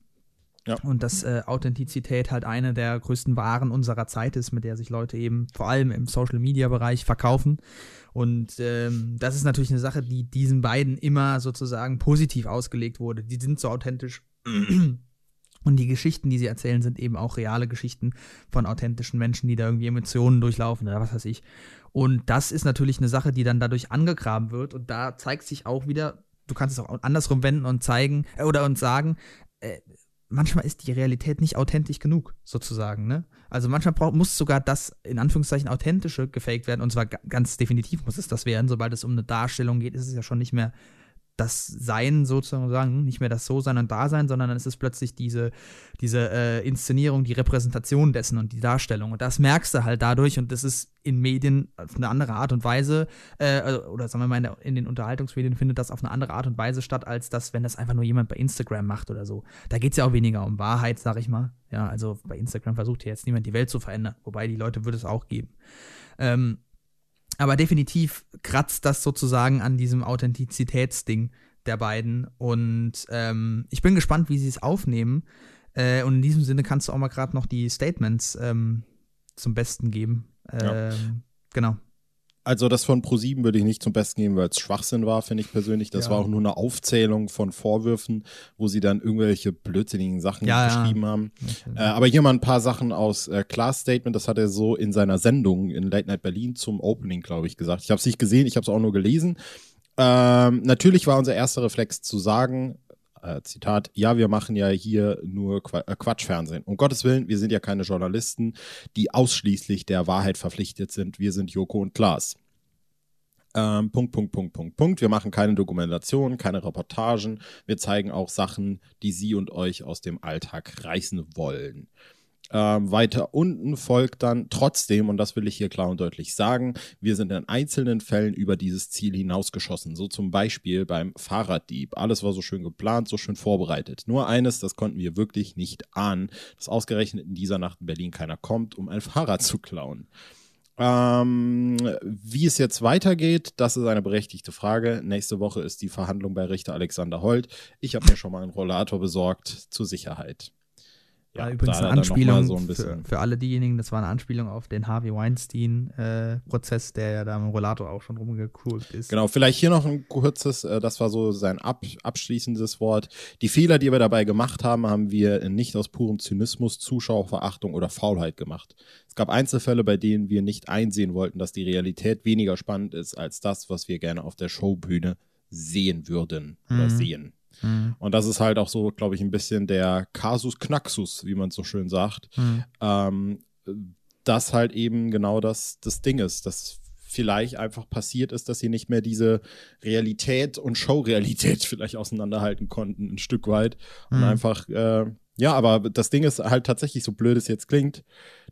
Ja. Und dass äh, Authentizität halt eine der größten Waren unserer Zeit ist, mit der sich Leute eben vor allem im Social Media Bereich verkaufen. Und ähm, das ist natürlich eine Sache, die diesen beiden immer sozusagen positiv ausgelegt wurde. Die sind so authentisch. Und die Geschichten, die sie erzählen, sind eben auch reale Geschichten von authentischen Menschen, die da irgendwie Emotionen durchlaufen oder was weiß ich. Und das ist natürlich eine Sache, die dann dadurch angegraben wird. Und da zeigt sich auch wieder, du kannst es auch andersrum wenden und zeigen äh, oder und sagen, äh, manchmal ist die Realität nicht authentisch genug, sozusagen. Ne? Also manchmal brauch, muss sogar das in Anführungszeichen authentische gefaked werden und zwar ganz definitiv muss es das werden. Sobald es um eine Darstellung geht, ist es ja schon nicht mehr das Sein sozusagen, nicht mehr das So-Sein und Dasein, sondern dann ist es plötzlich diese, diese äh, Inszenierung, die Repräsentation dessen und die Darstellung. Und das merkst du halt dadurch und das ist in Medien auf eine andere Art und Weise, äh, also, oder sagen wir mal, in, der, in, den Unterhaltungsmedien findet das auf eine andere Art und Weise statt, als das, wenn das einfach nur jemand bei Instagram macht oder so. Da geht es ja auch weniger um Wahrheit, sag ich mal. Ja, also bei Instagram versucht ja jetzt niemand die Welt zu verändern, wobei die Leute würde es auch geben. Ähm, aber definitiv kratzt das sozusagen an diesem Authentizitätsding der beiden. Und ähm, ich bin gespannt, wie sie es aufnehmen. Äh, und in diesem Sinne kannst du auch mal gerade noch die Statements ähm, zum Besten geben. Ähm, ja. Genau. Also das von ProSieben würde ich nicht zum Besten geben, weil es Schwachsinn war, finde ich persönlich. Das ja. war auch nur eine Aufzählung von Vorwürfen, wo sie dann irgendwelche blödsinnigen Sachen ja, geschrieben ja. haben. Äh, aber hier mal ein paar Sachen aus äh, Class Statement. Das hat er so in seiner Sendung in Late Night Berlin zum Opening, glaube ich, gesagt. Ich habe es nicht gesehen, ich habe es auch nur gelesen. Ähm, natürlich war unser erster Reflex zu sagen, äh, Zitat, ja, wir machen ja hier nur Qu äh, Quatschfernsehen. Um Gottes Willen, wir sind ja keine Journalisten, die ausschließlich der Wahrheit verpflichtet sind. Wir sind Joko und Klaas. Ähm, Punkt, Punkt, Punkt, Punkt, Punkt. Wir machen keine Dokumentation, keine Reportagen. Wir zeigen auch Sachen, die Sie und euch aus dem Alltag reißen wollen. Ähm, weiter unten folgt dann trotzdem, und das will ich hier klar und deutlich sagen, wir sind in einzelnen Fällen über dieses Ziel hinausgeschossen. So zum Beispiel beim Fahrraddieb. Alles war so schön geplant, so schön vorbereitet. Nur eines, das konnten wir wirklich nicht ahnen, dass ausgerechnet in dieser Nacht in Berlin keiner kommt, um ein Fahrrad zu klauen. Ähm, wie es jetzt weitergeht, das ist eine berechtigte Frage. Nächste Woche ist die Verhandlung bei Richter Alexander Holt. Ich habe mir schon mal einen Rollator besorgt zur Sicherheit. Ja, übrigens eine Anspielung so ein für, für, alle diejenigen, das war eine Anspielung auf den Harvey Weinstein-Prozess, äh, der ja da im Rollator auch schon rumgekurkt ist. Genau, vielleicht hier noch ein kurzes, äh, das war so sein ab, abschließendes Wort. Die Fehler, die wir dabei gemacht haben, haben wir nicht aus purem Zynismus, Zuschauerverachtung oder Faulheit gemacht. Es gab Einzelfälle, bei denen wir nicht einsehen wollten, dass die Realität weniger spannend ist als das, was wir gerne auf der Showbühne sehen würden mhm. oder sehen. Mhm. Und das ist halt auch so, glaube ich, ein bisschen der Kasus Knaxus, wie man so schön sagt. Mhm. Ähm, dass halt eben genau das, das Ding ist, dass vielleicht einfach passiert ist, dass sie nicht mehr diese Realität und Showrealität vielleicht auseinanderhalten konnten, ein Stück weit. Und mhm. einfach, äh, ja, aber das Ding ist halt tatsächlich, so blöd es jetzt klingt,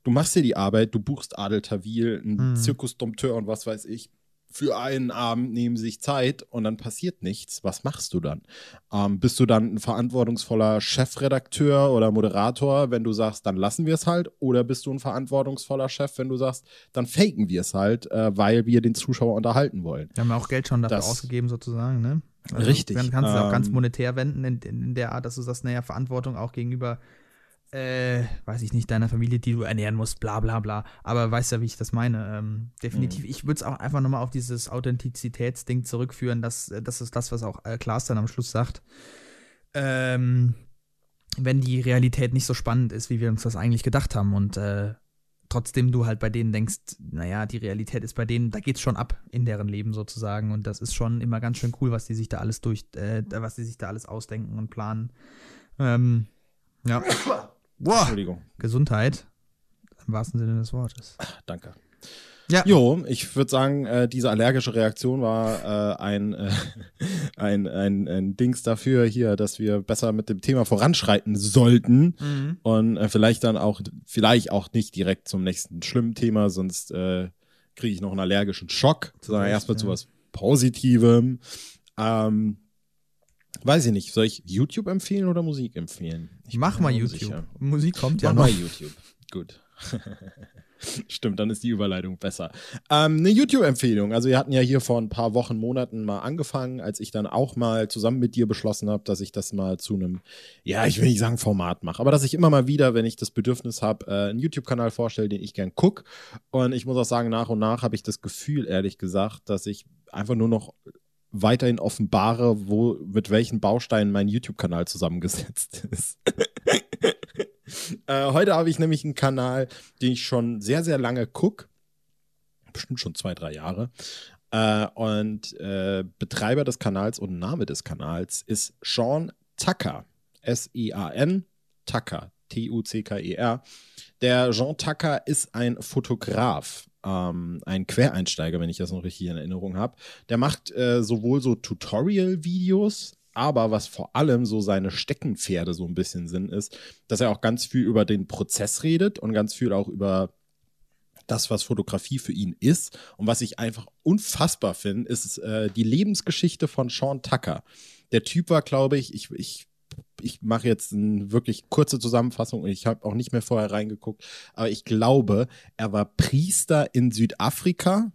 du machst dir die Arbeit, du buchst Adel Tawil, einen mhm. Zirkusdompteur und was weiß ich für einen Abend nehmen sich Zeit und dann passiert nichts. Was machst du dann? Ähm, bist du dann ein verantwortungsvoller Chefredakteur oder Moderator, wenn du sagst, dann lassen wir es halt? Oder bist du ein verantwortungsvoller Chef, wenn du sagst, dann faken wir es halt, äh, weil wir den Zuschauer unterhalten wollen? Wir haben auch Geld schon dafür das, ausgegeben, sozusagen, ne? Also Richtig. Dann kannst du es auch ganz ähm, monetär wenden, in, in, der Art, dass du sagst, naja, Verantwortung auch gegenüber äh, weiß ich nicht, deiner Familie, die du ernähren musst, bla bla bla. Aber weißt ja, wie ich das meine. Ähm, definitiv. Mhm. Ich würde es auch einfach nochmal auf dieses Authentizitätsding zurückführen. Das, das ist das, was auch äh, Klaas dann am Schluss sagt. Ähm, wenn die Realität nicht so spannend ist, wie wir uns das eigentlich gedacht haben. Und äh, trotzdem du halt bei denen denkst, naja, die Realität ist bei denen, da geht's schon ab in deren Leben sozusagen. Und das ist schon immer ganz schön cool, was die sich da alles durch, äh, was die sich da alles ausdenken und planen. Ähm, ja. Boah. Entschuldigung. Gesundheit. Im wahrsten Sinne des Wortes. Danke. Ja. Jo, ich würde sagen, äh, diese allergische Reaktion war äh, ein, äh, ein, ein, ein Dings dafür hier, dass wir besser mit dem Thema voranschreiten sollten mhm. und äh, vielleicht dann auch, vielleicht auch nicht direkt zum nächsten schlimmen Thema, sonst äh, kriege ich noch einen allergischen Schock, sondern erstmal ja. zu was Positivem. Ähm, weiß ich nicht, soll ich YouTube empfehlen oder Musik empfehlen? Ich mach mal YouTube. Sicher. Musik kommt Mach ja noch. Mach mal YouTube. Gut. Stimmt, dann ist die Überleitung besser. Ähm, eine YouTube-Empfehlung. Also wir hatten ja hier vor ein paar Wochen, Monaten mal angefangen, als ich dann auch mal zusammen mit dir beschlossen habe, dass ich das mal zu einem, ja, ich will nicht sagen Format mache, aber dass ich immer mal wieder, wenn ich das Bedürfnis habe, äh, einen YouTube-Kanal vorstelle, den ich gern gucke. Und ich muss auch sagen, nach und nach habe ich das Gefühl, ehrlich gesagt, dass ich einfach nur noch weiterhin offenbare, wo, mit welchen Bausteinen mein YouTube-Kanal zusammengesetzt ist. Äh, heute habe ich nämlich einen Kanal, den ich schon sehr, sehr lange gucke. Bestimmt schon zwei, drei Jahre. Äh, und äh, Betreiber des Kanals und Name des Kanals ist Sean Tucker. S-E-A-N, Tucker. T-U-C-K-E-R. Der Jean Tucker ist ein Fotograf, ähm, ein Quereinsteiger, wenn ich das noch richtig in Erinnerung habe. Der macht äh, sowohl so Tutorial-Videos aber was vor allem so seine Steckenpferde so ein bisschen sind, ist, dass er auch ganz viel über den Prozess redet und ganz viel auch über das, was Fotografie für ihn ist. Und was ich einfach unfassbar finde, ist äh, die Lebensgeschichte von Sean Tucker. Der Typ war, glaube ich, ich, ich, ich mache jetzt eine wirklich kurze Zusammenfassung und ich habe auch nicht mehr vorher reingeguckt, aber ich glaube, er war Priester in Südafrika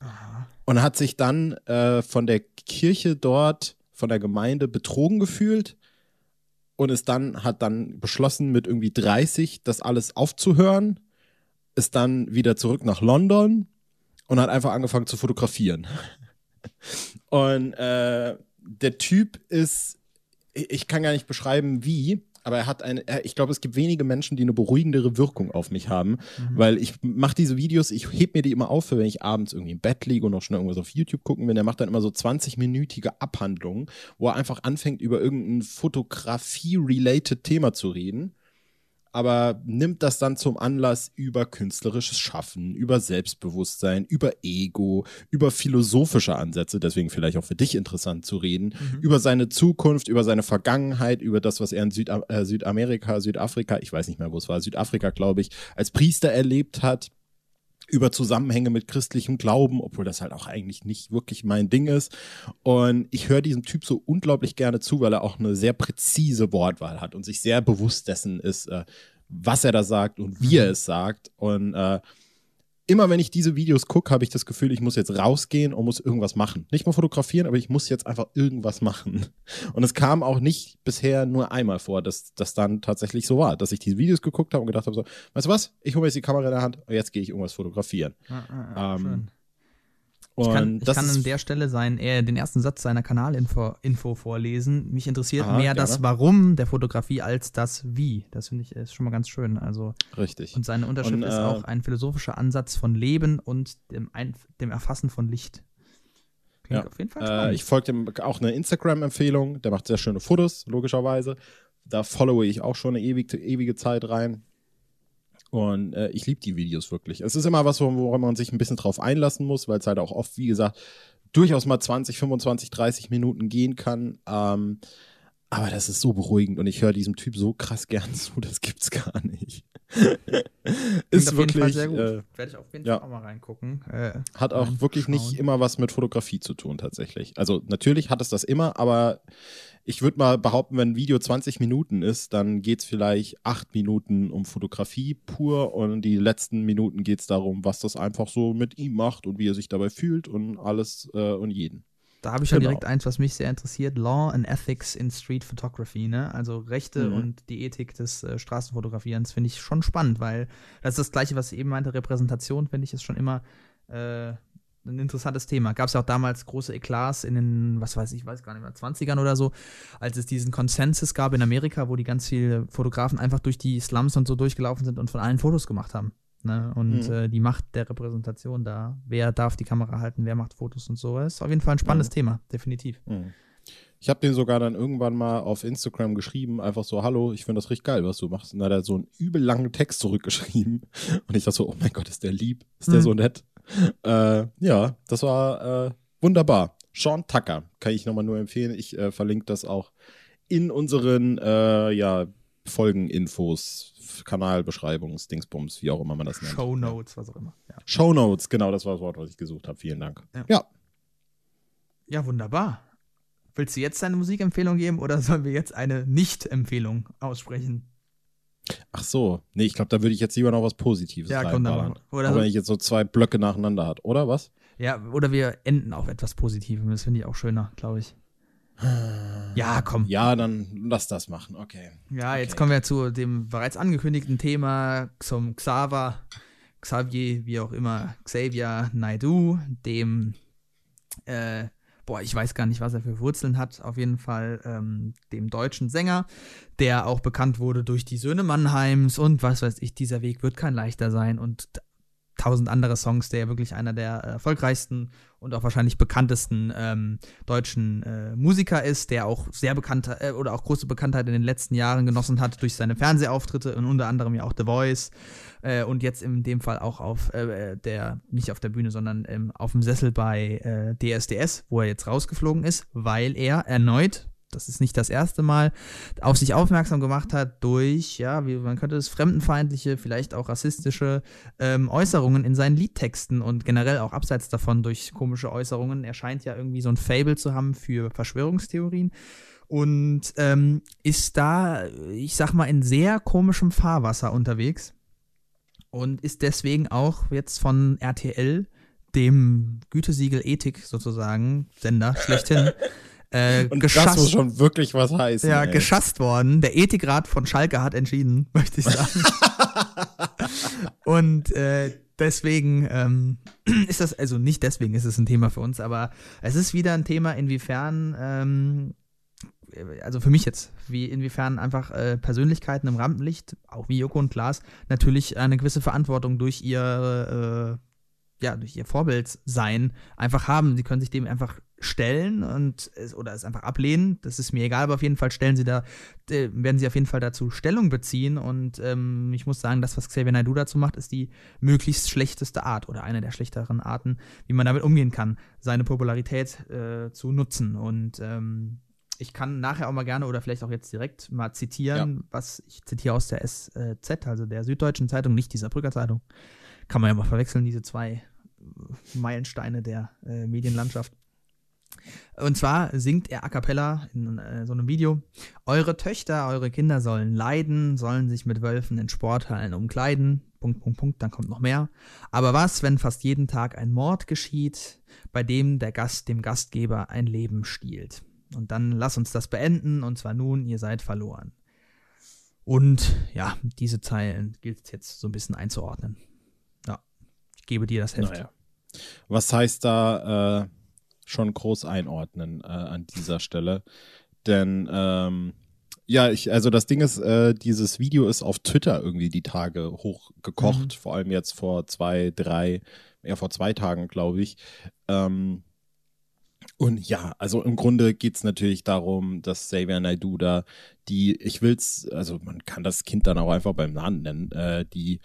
Aha. und hat sich dann äh, von der Kirche dort von der Gemeinde betrogen gefühlt und ist dann, hat dann beschlossen, mit irgendwie 30 das alles aufzuhören, ist dann wieder zurück nach London und hat einfach angefangen zu fotografieren. Und äh, der Typ ist, ich kann gar nicht beschreiben, wie, aber er hat eine, ich glaube, es gibt wenige Menschen, die eine beruhigendere Wirkung auf mich haben, mhm. weil ich mache diese Videos, ich heb mir die immer auf, für wenn ich abends irgendwie im Bett liege und noch schnell irgendwas auf YouTube gucken will. Der macht dann immer so 20-minütige Abhandlungen, wo er einfach anfängt, über irgendein Fotografie-related Thema zu reden aber nimmt das dann zum Anlass, über künstlerisches Schaffen, über Selbstbewusstsein, über Ego, über philosophische Ansätze, deswegen vielleicht auch für dich interessant zu reden, mhm. über seine Zukunft, über seine Vergangenheit, über das, was er in Süd äh, Südamerika, Südafrika, ich weiß nicht mehr, wo es war, Südafrika, glaube ich, als Priester erlebt hat über Zusammenhänge mit christlichem Glauben, obwohl das halt auch eigentlich nicht wirklich mein Ding ist. Und ich höre diesem Typ so unglaublich gerne zu, weil er auch eine sehr präzise Wortwahl hat und sich sehr bewusst dessen ist, äh, was er da sagt und wie er mhm. es sagt. Und äh, immer wenn ich diese Videos gucke, habe ich das Gefühl, ich muss jetzt rausgehen und muss irgendwas machen. Nicht mal fotografieren, aber ich muss jetzt einfach irgendwas machen. Und es kam auch nicht bisher nur einmal vor, dass das dann tatsächlich so war, dass ich diese Videos geguckt habe und gedacht habe, so, weißt du was, ich hole mir jetzt die Kamera in der Hand und jetzt gehe ich irgendwas fotografieren. Ah, ah, ah, ähm, ich kann, ich kann an der Stelle sein, eher den ersten Satz seiner Kanalinfo Info vorlesen. Mich interessiert Aha, mehr gerne. das Warum der Fotografie als das Wie. Das finde ich ist schon mal ganz schön. Also richtig. Und seine Unterschrift und, äh, ist auch ein philosophischer Ansatz von Leben und dem, ein, dem Erfassen von Licht. Klingt ja. auf jeden Fall äh, ich folge dem auch eine Instagram-Empfehlung. Der macht sehr schöne Fotos, logischerweise. Da followe ich auch schon eine ewige, ewige Zeit rein. Und äh, ich liebe die Videos wirklich. Es ist immer was, woran man sich ein bisschen drauf einlassen muss, weil es halt auch oft, wie gesagt, durchaus mal 20, 25, 30 Minuten gehen kann. Ähm, aber das ist so beruhigend und ich höre diesem Typ so krass gern zu, das gibt's gar nicht. ist wirklich sehr gut. Äh, Werde ich auf jeden ja. Fall auch mal reingucken. Äh, hat auch wirklich nicht immer was mit Fotografie zu tun, tatsächlich. Also natürlich hat es das immer, aber ich würde mal behaupten, wenn ein Video 20 Minuten ist, dann geht es vielleicht acht Minuten um Fotografie pur und die letzten Minuten geht es darum, was das einfach so mit ihm macht und wie er sich dabei fühlt und alles äh, und jeden. Da habe ich schon genau. direkt eins, was mich sehr interessiert: Law and Ethics in Street Photography. Ne? Also Rechte mhm. und die Ethik des äh, Straßenfotografierens finde ich schon spannend, weil das ist das Gleiche, was ich eben meinte: Repräsentation finde ich ist schon immer äh, ein interessantes Thema. Gab es ja auch damals große Eklats in den, was weiß ich, weiß gar nicht mehr, 20ern oder so, als es diesen Consensus gab in Amerika, wo die ganz viele Fotografen einfach durch die Slums und so durchgelaufen sind und von allen Fotos gemacht haben. Ne? Und mhm. äh, die Macht der Repräsentation da, wer darf die Kamera halten, wer macht Fotos und so, ist auf jeden Fall ein spannendes mhm. Thema, definitiv. Mhm. Ich habe den sogar dann irgendwann mal auf Instagram geschrieben, einfach so, hallo, ich finde das richtig geil, was du machst. Und dann hat er so einen übel langen Text zurückgeschrieben. Und ich dachte so, oh mein Gott, ist der lieb, ist der mhm. so nett. Äh, ja, das war äh, wunderbar. Sean Tucker, kann ich nochmal nur empfehlen. Ich äh, verlinke das auch in unseren äh, ja, Folgeninfos, Kanalbeschreibungs, Dingsbums, wie auch immer man das nennt. Show Notes, was auch immer. Ja. Show Notes, genau, das war das Wort, was ich gesucht habe. Vielen Dank. Ja. ja. Ja, wunderbar. Willst du jetzt deine Musikempfehlung geben oder sollen wir jetzt eine Nicht-Empfehlung aussprechen? Ach so, nee, ich glaube, da würde ich jetzt lieber noch was Positives ja, komm, dann, oder so. wenn ich jetzt so zwei Blöcke nacheinander hat, oder was? Ja, oder wir enden auf etwas Positivem, das finde ich auch schöner, glaube ich. Ja, komm. Ja, dann lass das machen, okay. Ja, okay. jetzt kommen wir zu dem bereits angekündigten Thema, zum Xaver, Xavier, wie auch immer, Xavier Naidu, dem äh, boah, ich weiß gar nicht, was er für Wurzeln hat, auf jeden Fall ähm, dem deutschen Sänger, der auch bekannt wurde durch die Söhne Mannheims und was weiß ich, dieser Weg wird kein leichter sein und tausend andere Songs, der ja wirklich einer der erfolgreichsten und auch wahrscheinlich bekanntesten ähm, deutschen äh, Musiker ist, der auch sehr bekannt äh, oder auch große Bekanntheit in den letzten Jahren genossen hat durch seine Fernsehauftritte und unter anderem ja auch The Voice äh, und jetzt in dem Fall auch auf äh, der, nicht auf der Bühne, sondern ähm, auf dem Sessel bei DSDS, äh, wo er jetzt rausgeflogen ist, weil er erneut das ist nicht das erste Mal, auf sich aufmerksam gemacht hat durch, ja, wie man könnte es, fremdenfeindliche, vielleicht auch rassistische ähm, Äußerungen in seinen Liedtexten und generell auch abseits davon durch komische Äußerungen. Er scheint ja irgendwie so ein Fable zu haben für Verschwörungstheorien und ähm, ist da, ich sag mal, in sehr komischem Fahrwasser unterwegs und ist deswegen auch jetzt von RTL, dem Gütesiegel Ethik sozusagen, Sender schlechthin, äh, und geschasst, das muss schon wirklich was heißen. Ja, ey. geschasst worden. Der Ethikrat von Schalke hat entschieden, möchte ich sagen. und äh, deswegen ähm, ist das, also nicht deswegen ist es ein Thema für uns, aber es ist wieder ein Thema, inwiefern, ähm, also für mich jetzt, wie inwiefern einfach äh, Persönlichkeiten im Rampenlicht, auch wie Joko und Klaas, natürlich eine gewisse Verantwortung durch ihre, äh, ja, durch ihr Vorbild sein einfach haben. Sie können sich dem einfach stellen und oder es einfach ablehnen. Das ist mir egal, aber auf jeden Fall stellen sie da, äh, werden sie auf jeden Fall dazu Stellung beziehen. Und ähm, ich muss sagen, das, was Xavier Naidoo dazu macht, ist die möglichst schlechteste Art oder eine der schlechteren Arten, wie man damit umgehen kann, seine Popularität äh, zu nutzen. Und ähm, ich kann nachher auch mal gerne oder vielleicht auch jetzt direkt mal zitieren, ja. was ich zitiere aus der SZ, also der Süddeutschen Zeitung, nicht dieser Brücker Zeitung. Kann man ja mal verwechseln, diese zwei Meilensteine der äh, Medienlandschaft. Und zwar singt er a cappella in äh, so einem Video: Eure Töchter, eure Kinder sollen leiden, sollen sich mit Wölfen in Sporthallen umkleiden. Punkt, Punkt, Punkt, dann kommt noch mehr. Aber was, wenn fast jeden Tag ein Mord geschieht, bei dem der Gast dem Gastgeber ein Leben stiehlt? Und dann lass uns das beenden, und zwar nun, ihr seid verloren. Und ja, diese Zeilen gilt es jetzt so ein bisschen einzuordnen. Ja, ich gebe dir das Heft. Naja. Was heißt da, äh schon groß einordnen äh, an dieser Stelle. Denn ähm, ja, ich, also das Ding ist, äh, dieses Video ist auf Twitter irgendwie die Tage hochgekocht, mhm. vor allem jetzt vor zwei, drei, eher vor zwei Tagen, glaube ich. Ähm, und ja, also im Grunde geht es natürlich darum, dass Xavier Naidoo da die, ich will's, also man kann das Kind dann auch einfach beim Namen nennen, äh, die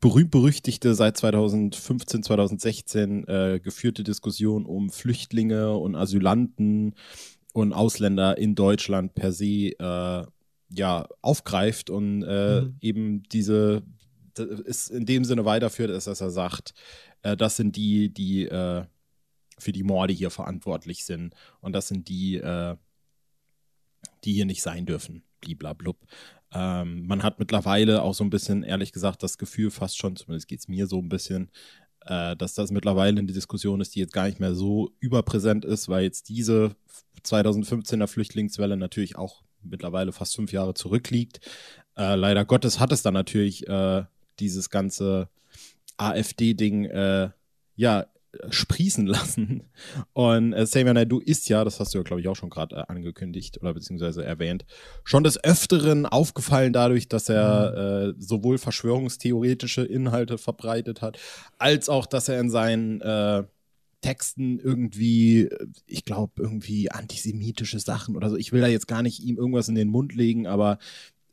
berühmt-berüchtigte seit 2015, 2016 äh, geführte Diskussion um Flüchtlinge und Asylanten und Ausländer in Deutschland per se äh, ja aufgreift und äh, mhm. eben diese ist in dem Sinne weiterführt, ist, dass er sagt, äh, das sind die, die äh, für die Morde hier verantwortlich sind und das sind die, äh, die hier nicht sein dürfen, bliblablub. Ähm, man hat mittlerweile auch so ein bisschen, ehrlich gesagt, das Gefühl fast schon, zumindest geht es mir so ein bisschen, äh, dass das mittlerweile eine Diskussion ist, die jetzt gar nicht mehr so überpräsent ist, weil jetzt diese 2015er Flüchtlingswelle natürlich auch mittlerweile fast fünf Jahre zurückliegt. Äh, leider Gottes hat es dann natürlich äh, dieses ganze AfD-Ding, äh, ja, sprießen lassen. Und äh, Xavier Naidoo ist ja, das hast du ja, glaube ich, auch schon gerade äh, angekündigt oder beziehungsweise erwähnt, schon des Öfteren aufgefallen dadurch, dass er mhm. äh, sowohl verschwörungstheoretische Inhalte verbreitet hat, als auch, dass er in seinen äh, Texten irgendwie, ich glaube, irgendwie antisemitische Sachen oder so. Ich will da jetzt gar nicht ihm irgendwas in den Mund legen, aber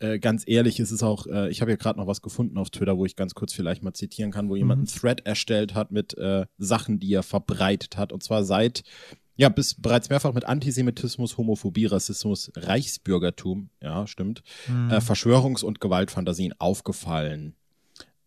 äh, ganz ehrlich, ist es auch, äh, ich habe ja gerade noch was gefunden auf Twitter, wo ich ganz kurz vielleicht mal zitieren kann, wo mhm. jemand einen Thread erstellt hat mit äh, Sachen, die er verbreitet hat. Und zwar seit, ja, bis bereits mehrfach mit Antisemitismus, Homophobie, Rassismus, Reichsbürgertum, ja, stimmt, mhm. Äh, Verschwörungs- und Gewaltfantasien aufgefallen.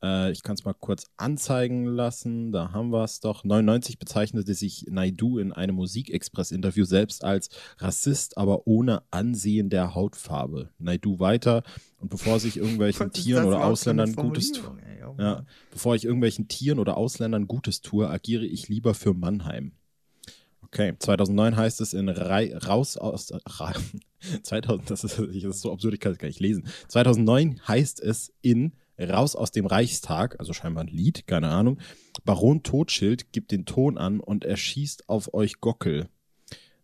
Äh, ich kann es mal kurz anzeigen lassen. Da haben wir es doch. 99 bezeichnete sich Naidu in einem Musikexpress-Interview selbst als Rassist, aber ohne Ansehen der Hautfarbe. Naidu weiter. Und bevor sich irgendwelchen Tieren oder Ausländern Gutes tue, oh ja, bevor ich irgendwelchen Tieren oder Ausländern Gutes tue, agiere ich lieber für Mannheim. Okay, 2009 heißt es in Rei raus aus Ra 2000 das ist, das ist so absurd, ich kann es gar nicht lesen. 2009 heißt es in Raus aus dem Reichstag, also scheinbar ein Lied, keine Ahnung. Baron Totschild gibt den Ton an und er schießt auf euch Gockel.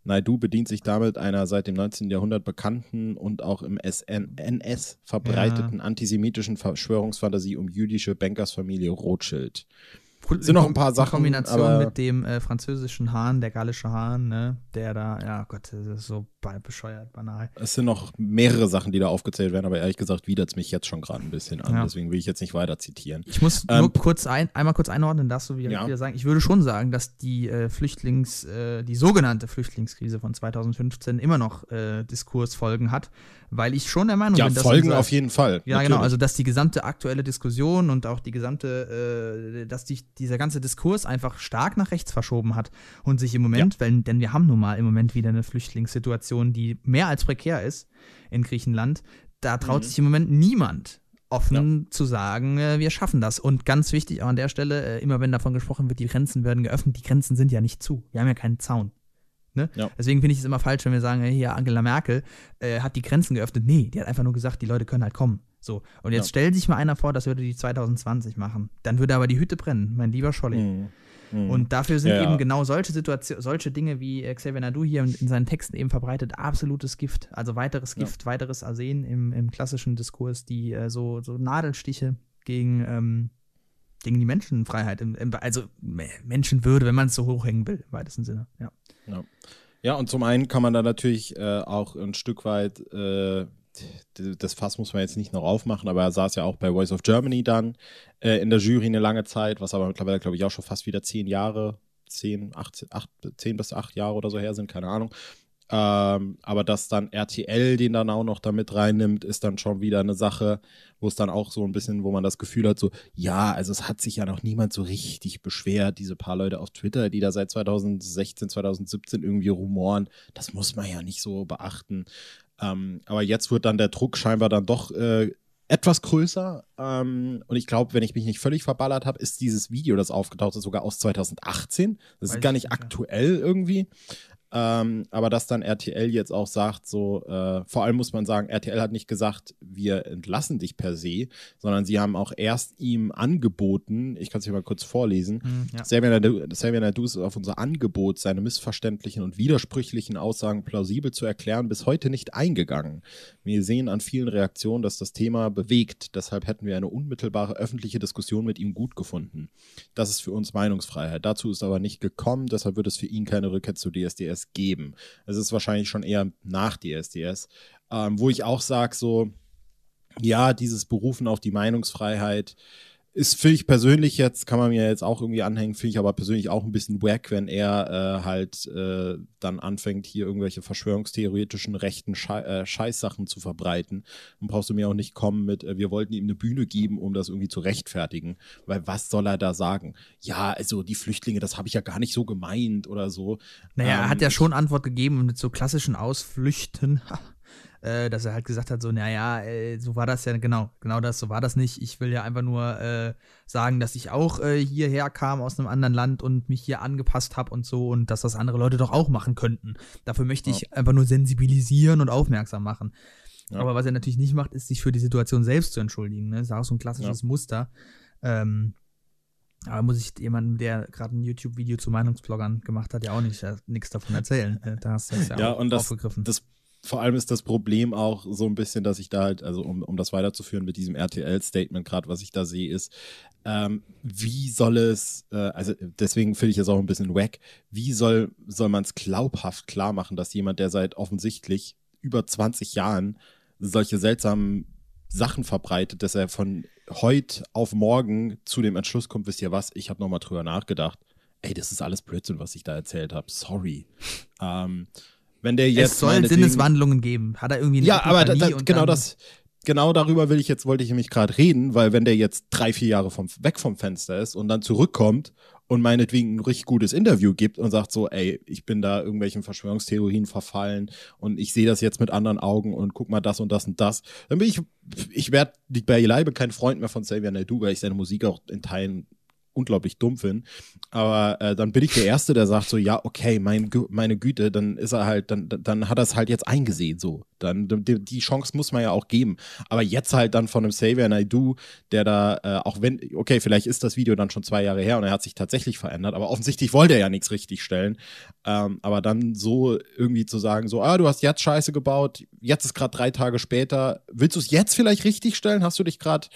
Naidu bedient sich damit einer seit dem 19. Jahrhundert bekannten und auch im SN NS verbreiteten ja. antisemitischen Verschwörungsfantasie um jüdische Bankersfamilie Rothschild. Sind noch ein paar Sachen. In Kombination mit dem äh, französischen Hahn, der gallische Hahn, ne, der da, ja Gott, das ist so bescheuert, banal. Es sind noch mehrere Sachen, die da aufgezählt werden, aber ehrlich gesagt widert es mich jetzt schon gerade ein bisschen an. Ja. Deswegen will ich jetzt nicht weiter zitieren. Ich muss ähm, nur kurz ein, einmal kurz einordnen, darfst du wieder, ja. wieder sagen. Ich würde schon sagen, dass die äh, Flüchtlings, äh, die sogenannte Flüchtlingskrise von 2015 immer noch äh, Diskursfolgen hat, weil ich schon der Meinung ja, bin, dass. Folgen auf jeden Fall. Ja, genau, natürlich. genau. Also, dass die gesamte aktuelle Diskussion und auch die gesamte, äh, dass die, dieser ganze Diskurs einfach stark nach rechts verschoben hat und sich im Moment, ja. weil, denn wir haben nun mal im Moment wieder eine Flüchtlingssituation, die mehr als prekär ist in Griechenland. Da traut mhm. sich im Moment niemand offen ja. zu sagen, äh, wir schaffen das. Und ganz wichtig auch an der Stelle, äh, immer wenn davon gesprochen wird, die Grenzen werden geöffnet, die Grenzen sind ja nicht zu. Wir haben ja keinen Zaun. Ne? Ja. Deswegen finde ich es immer falsch, wenn wir sagen, hier Angela Merkel äh, hat die Grenzen geöffnet. Nee, die hat einfach nur gesagt, die Leute können halt kommen. So. Und jetzt ja. stellt sich mal einer vor, das würde die 2020 machen. Dann würde aber die Hütte brennen, mein lieber Scholli. Mhm. Mhm. Und dafür sind ja, eben genau solche Situationen, solche Dinge, wie Xavier Nadu hier in, seinen Texten eben verbreitet, absolutes Gift. Also weiteres Gift, weiteres Arsen im, im klassischen Diskurs, die äh, so, so Nadelstiche gegen ähm, gegen die Menschenfreiheit, im, im, also Menschenwürde, wenn man es so hochhängen will, im weitesten Sinne. Ja. ja. Ja, und zum einen kann man da natürlich äh, auch ein Stück weit, äh, das Fass muss man jetzt nicht noch aufmachen, aber er saß ja auch bei Voice of Germany dann äh, in der Jury eine lange Zeit, was aber mittlerweile, glaube ich, auch schon fast wieder zehn Jahre, zehn, acht, acht, zehn bis acht Jahre oder so her sind, keine Ahnung. Ähm, aber dass dann RTL den dann auch noch damit reinnimmt, ist dann schon wieder eine Sache, wo es dann auch so ein bisschen, wo man das Gefühl hat, so, ja, also es hat sich ja noch niemand so richtig beschwert, diese paar Leute auf Twitter, die da seit 2016, 2017 irgendwie rumoren, das muss man ja nicht so beachten. Ähm, aber jetzt wird dann der Druck scheinbar dann doch äh, etwas größer. Ähm, und ich glaube, wenn ich mich nicht völlig verballert habe, ist dieses Video, das aufgetaucht ist, sogar aus 2018. Das Weiß ist gar nicht aktuell irgendwie. Ähm, aber dass dann RTL jetzt auch sagt, so, äh, vor allem muss man sagen, RTL hat nicht gesagt, wir entlassen dich per se, sondern sie haben auch erst ihm angeboten, ich kann es hier mal kurz vorlesen, mhm, ja. Xavier Nadu ist auf unser Angebot, seine missverständlichen und widersprüchlichen Aussagen plausibel zu erklären, bis heute nicht eingegangen. Wir sehen an vielen Reaktionen, dass das Thema bewegt. Deshalb hätten wir eine unmittelbare öffentliche Diskussion mit ihm gut gefunden. Das ist für uns Meinungsfreiheit. Dazu ist aber nicht gekommen, deshalb wird es für ihn keine Rückkehr zu DSDS DSDS geben. Es ist wahrscheinlich schon eher nach DSDS, ähm, wo ich auch sage, so, ja, dieses Berufen auf die Meinungsfreiheit ist für ich persönlich jetzt, kann man mir jetzt auch irgendwie anhängen, finde ich aber persönlich auch ein bisschen wack, wenn er äh, halt äh, dann anfängt, hier irgendwelche verschwörungstheoretischen rechten Schei äh, Scheißsachen zu verbreiten. Dann brauchst du mir auch nicht kommen mit, äh, wir wollten ihm eine Bühne geben, um das irgendwie zu rechtfertigen. Weil was soll er da sagen? Ja, also die Flüchtlinge, das habe ich ja gar nicht so gemeint oder so. Naja, ähm, er hat ja ähm, schon Antwort gegeben mit so klassischen Ausflüchten. äh, dass er halt gesagt hat, so, naja, äh, so war das ja, genau, genau das, so war das nicht. Ich will ja einfach nur äh, sagen, dass ich auch äh, hierher kam aus einem anderen Land und mich hier angepasst habe und so und dass das andere Leute doch auch machen könnten. Dafür möchte ich ja. einfach nur sensibilisieren und aufmerksam machen. Ja. Aber was er natürlich nicht macht, ist sich für die Situation selbst zu entschuldigen. Ne? Das ist auch so ein klassisches ja. Muster. Ähm, Aber muss ich jemandem, der gerade ein YouTube-Video zu Meinungsbloggern gemacht hat, ja auch nicht äh, nichts davon erzählen. Äh, da hast du das ja, Ja, auch und das, aufgegriffen. das vor allem ist das Problem auch so ein bisschen, dass ich da halt, also um, um das weiterzuführen mit diesem RTL-Statement gerade, was ich da sehe, ist, ähm, wie soll es, äh, also deswegen finde ich es auch ein bisschen wack, wie soll, soll man es glaubhaft klar machen, dass jemand, der seit offensichtlich über 20 Jahren solche seltsamen Sachen verbreitet, dass er von heute auf morgen zu dem Entschluss kommt, wisst ihr was, ich habe nochmal drüber nachgedacht. Ey, das ist alles Blödsinn, was ich da erzählt habe. Sorry. Ähm, wenn der jetzt es soll meinetwegen- Sinneswandlungen geben. Hat er irgendwie eine ja, aber da, da, und genau das, genau darüber will ich jetzt, wollte ich nämlich gerade reden, weil wenn der jetzt drei, vier Jahre vom, weg vom Fenster ist und dann zurückkommt und meinetwegen ein richtig gutes Interview gibt und sagt so, ey, ich bin da irgendwelchen Verschwörungstheorien verfallen und ich sehe das jetzt mit anderen Augen und guck mal das und das und das, dann bin ich, ich werde beileibe kein Freund mehr von Xavier Naidoo, weil ich seine Musik auch in Teilen unglaublich dumm finde. Aber äh, dann bin ich der Erste, der sagt so, ja, okay, mein, meine Güte, dann ist er halt, dann, dann hat er es halt jetzt eingesehen so. Dann die, die Chance muss man ja auch geben. Aber jetzt halt dann von einem Xavier Naidoo, der da, äh, auch wenn, okay, vielleicht ist das Video dann schon zwei Jahre her und er hat sich tatsächlich verändert, aber offensichtlich wollte er ja nichts richtig stellen. Ähm, aber dann so irgendwie zu sagen, so, ah, du hast jetzt Scheiße gebaut, jetzt ist gerade drei Tage später, willst du es jetzt vielleicht richtig stellen? Hast du dich gerade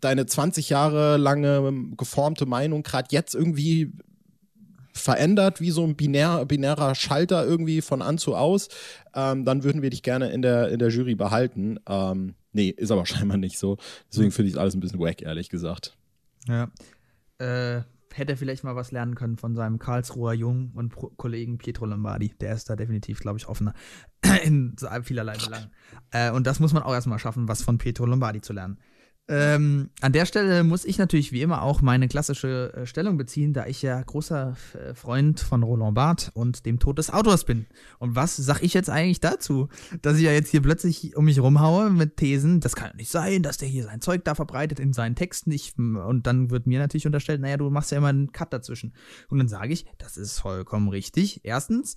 deine 20 Jahre lange geformte Meinung gerade jetzt irgendwie verändert, wie so ein binär, binärer Schalter irgendwie von an zu aus, ähm, dann würden wir dich gerne in der, in der Jury behalten. Ähm, nee, ist aber scheinbar nicht so. Deswegen finde ich es alles ein bisschen wack, ehrlich gesagt. Ja. Äh, hätte er vielleicht mal was lernen können von seinem Karlsruher Jung und Pro Kollegen Pietro Lombardi. Der ist da definitiv, glaube ich, offener in vielerlei Belangen. Äh, und das muss man auch erstmal schaffen, was von Pietro Lombardi zu lernen. Ähm, an der Stelle muss ich natürlich wie immer auch meine klassische äh, Stellung beziehen, da ich ja großer äh, Freund von Roland Barth und dem Tod des Autors bin. Und was sag ich jetzt eigentlich dazu? Dass ich ja jetzt hier plötzlich um mich rumhaue mit Thesen, das kann ja nicht sein, dass der hier sein Zeug da verbreitet in seinen Texten. Ich, und dann wird mir natürlich unterstellt, naja, du machst ja immer einen Cut dazwischen. Und dann sage ich, das ist vollkommen richtig. Erstens,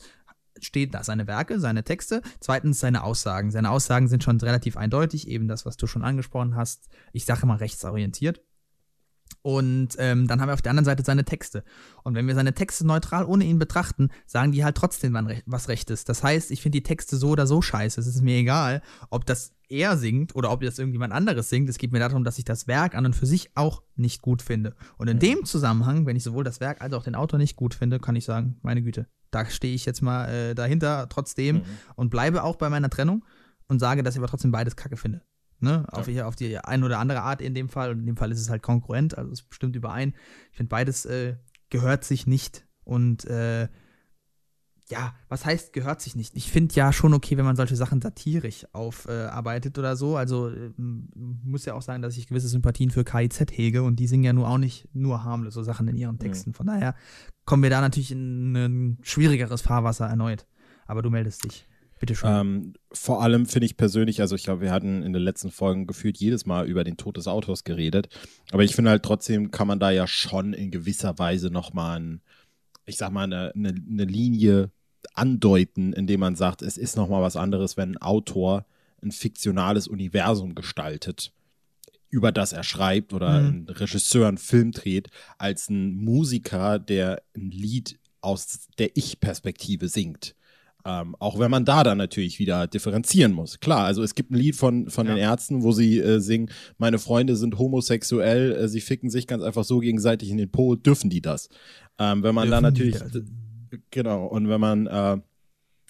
steht da seine Werke, seine Texte. Zweitens seine Aussagen. Seine Aussagen sind schon relativ eindeutig, eben das, was du schon angesprochen hast. Ich sage mal rechtsorientiert. Und ähm, dann haben wir auf der anderen Seite seine Texte. Und wenn wir seine Texte neutral ohne ihn betrachten, sagen die halt trotzdem was Rechtes. Das heißt, ich finde die Texte so oder so scheiße. Es ist mir egal, ob das er singt oder ob das irgendjemand anderes singt. Es geht mir darum, dass ich das Werk an und für sich auch nicht gut finde. Und in dem Zusammenhang, wenn ich sowohl das Werk als auch den Autor nicht gut finde, kann ich sagen, meine Güte, da stehe ich jetzt mal äh, dahinter trotzdem Mhm. und bleibe auch bei meiner Trennung und sage, dass ich aber trotzdem beides kacke finde. Ne? Auf, die, auf die eine oder andere Art in dem Fall. Und in dem Fall ist es halt konkurrent, also es stimmt überein. Ich finde, beides äh, gehört sich nicht. Und äh, ja, was heißt gehört sich nicht? Ich finde ja schon okay, wenn man solche Sachen satirisch aufarbeitet oder so. Also äh, muss ja auch sagen, dass ich gewisse Sympathien für KIZ hege und die singen ja nur auch nicht nur harmlose Sachen in ihren Texten. Von daher kommen wir da natürlich in ein schwierigeres Fahrwasser erneut. Aber du meldest dich. Bitte schön. Ähm, vor allem finde ich persönlich, also ich glaube, wir hatten in den letzten Folgen gefühlt jedes Mal über den Tod des Autors geredet. Aber ich finde halt trotzdem kann man da ja schon in gewisser Weise nochmal ein, ich sag mal, eine, eine, eine Linie andeuten, indem man sagt, es ist nochmal was anderes, wenn ein Autor ein fiktionales Universum gestaltet, über das er schreibt oder Mhm. ein Regisseur einen Film dreht, als ein Musiker, der ein Lied aus der Ich-Perspektive singt. Ähm, auch wenn man da dann natürlich wieder differenzieren muss. Klar, also es gibt ein Lied von, von Ja. den Ärzten, wo sie äh, singen, meine Freunde sind homosexuell, äh, sie ficken sich ganz einfach so gegenseitig in den Po, dürfen die das? Ähm, wenn man da Dürfen die natürlich? Genau, und wenn man äh,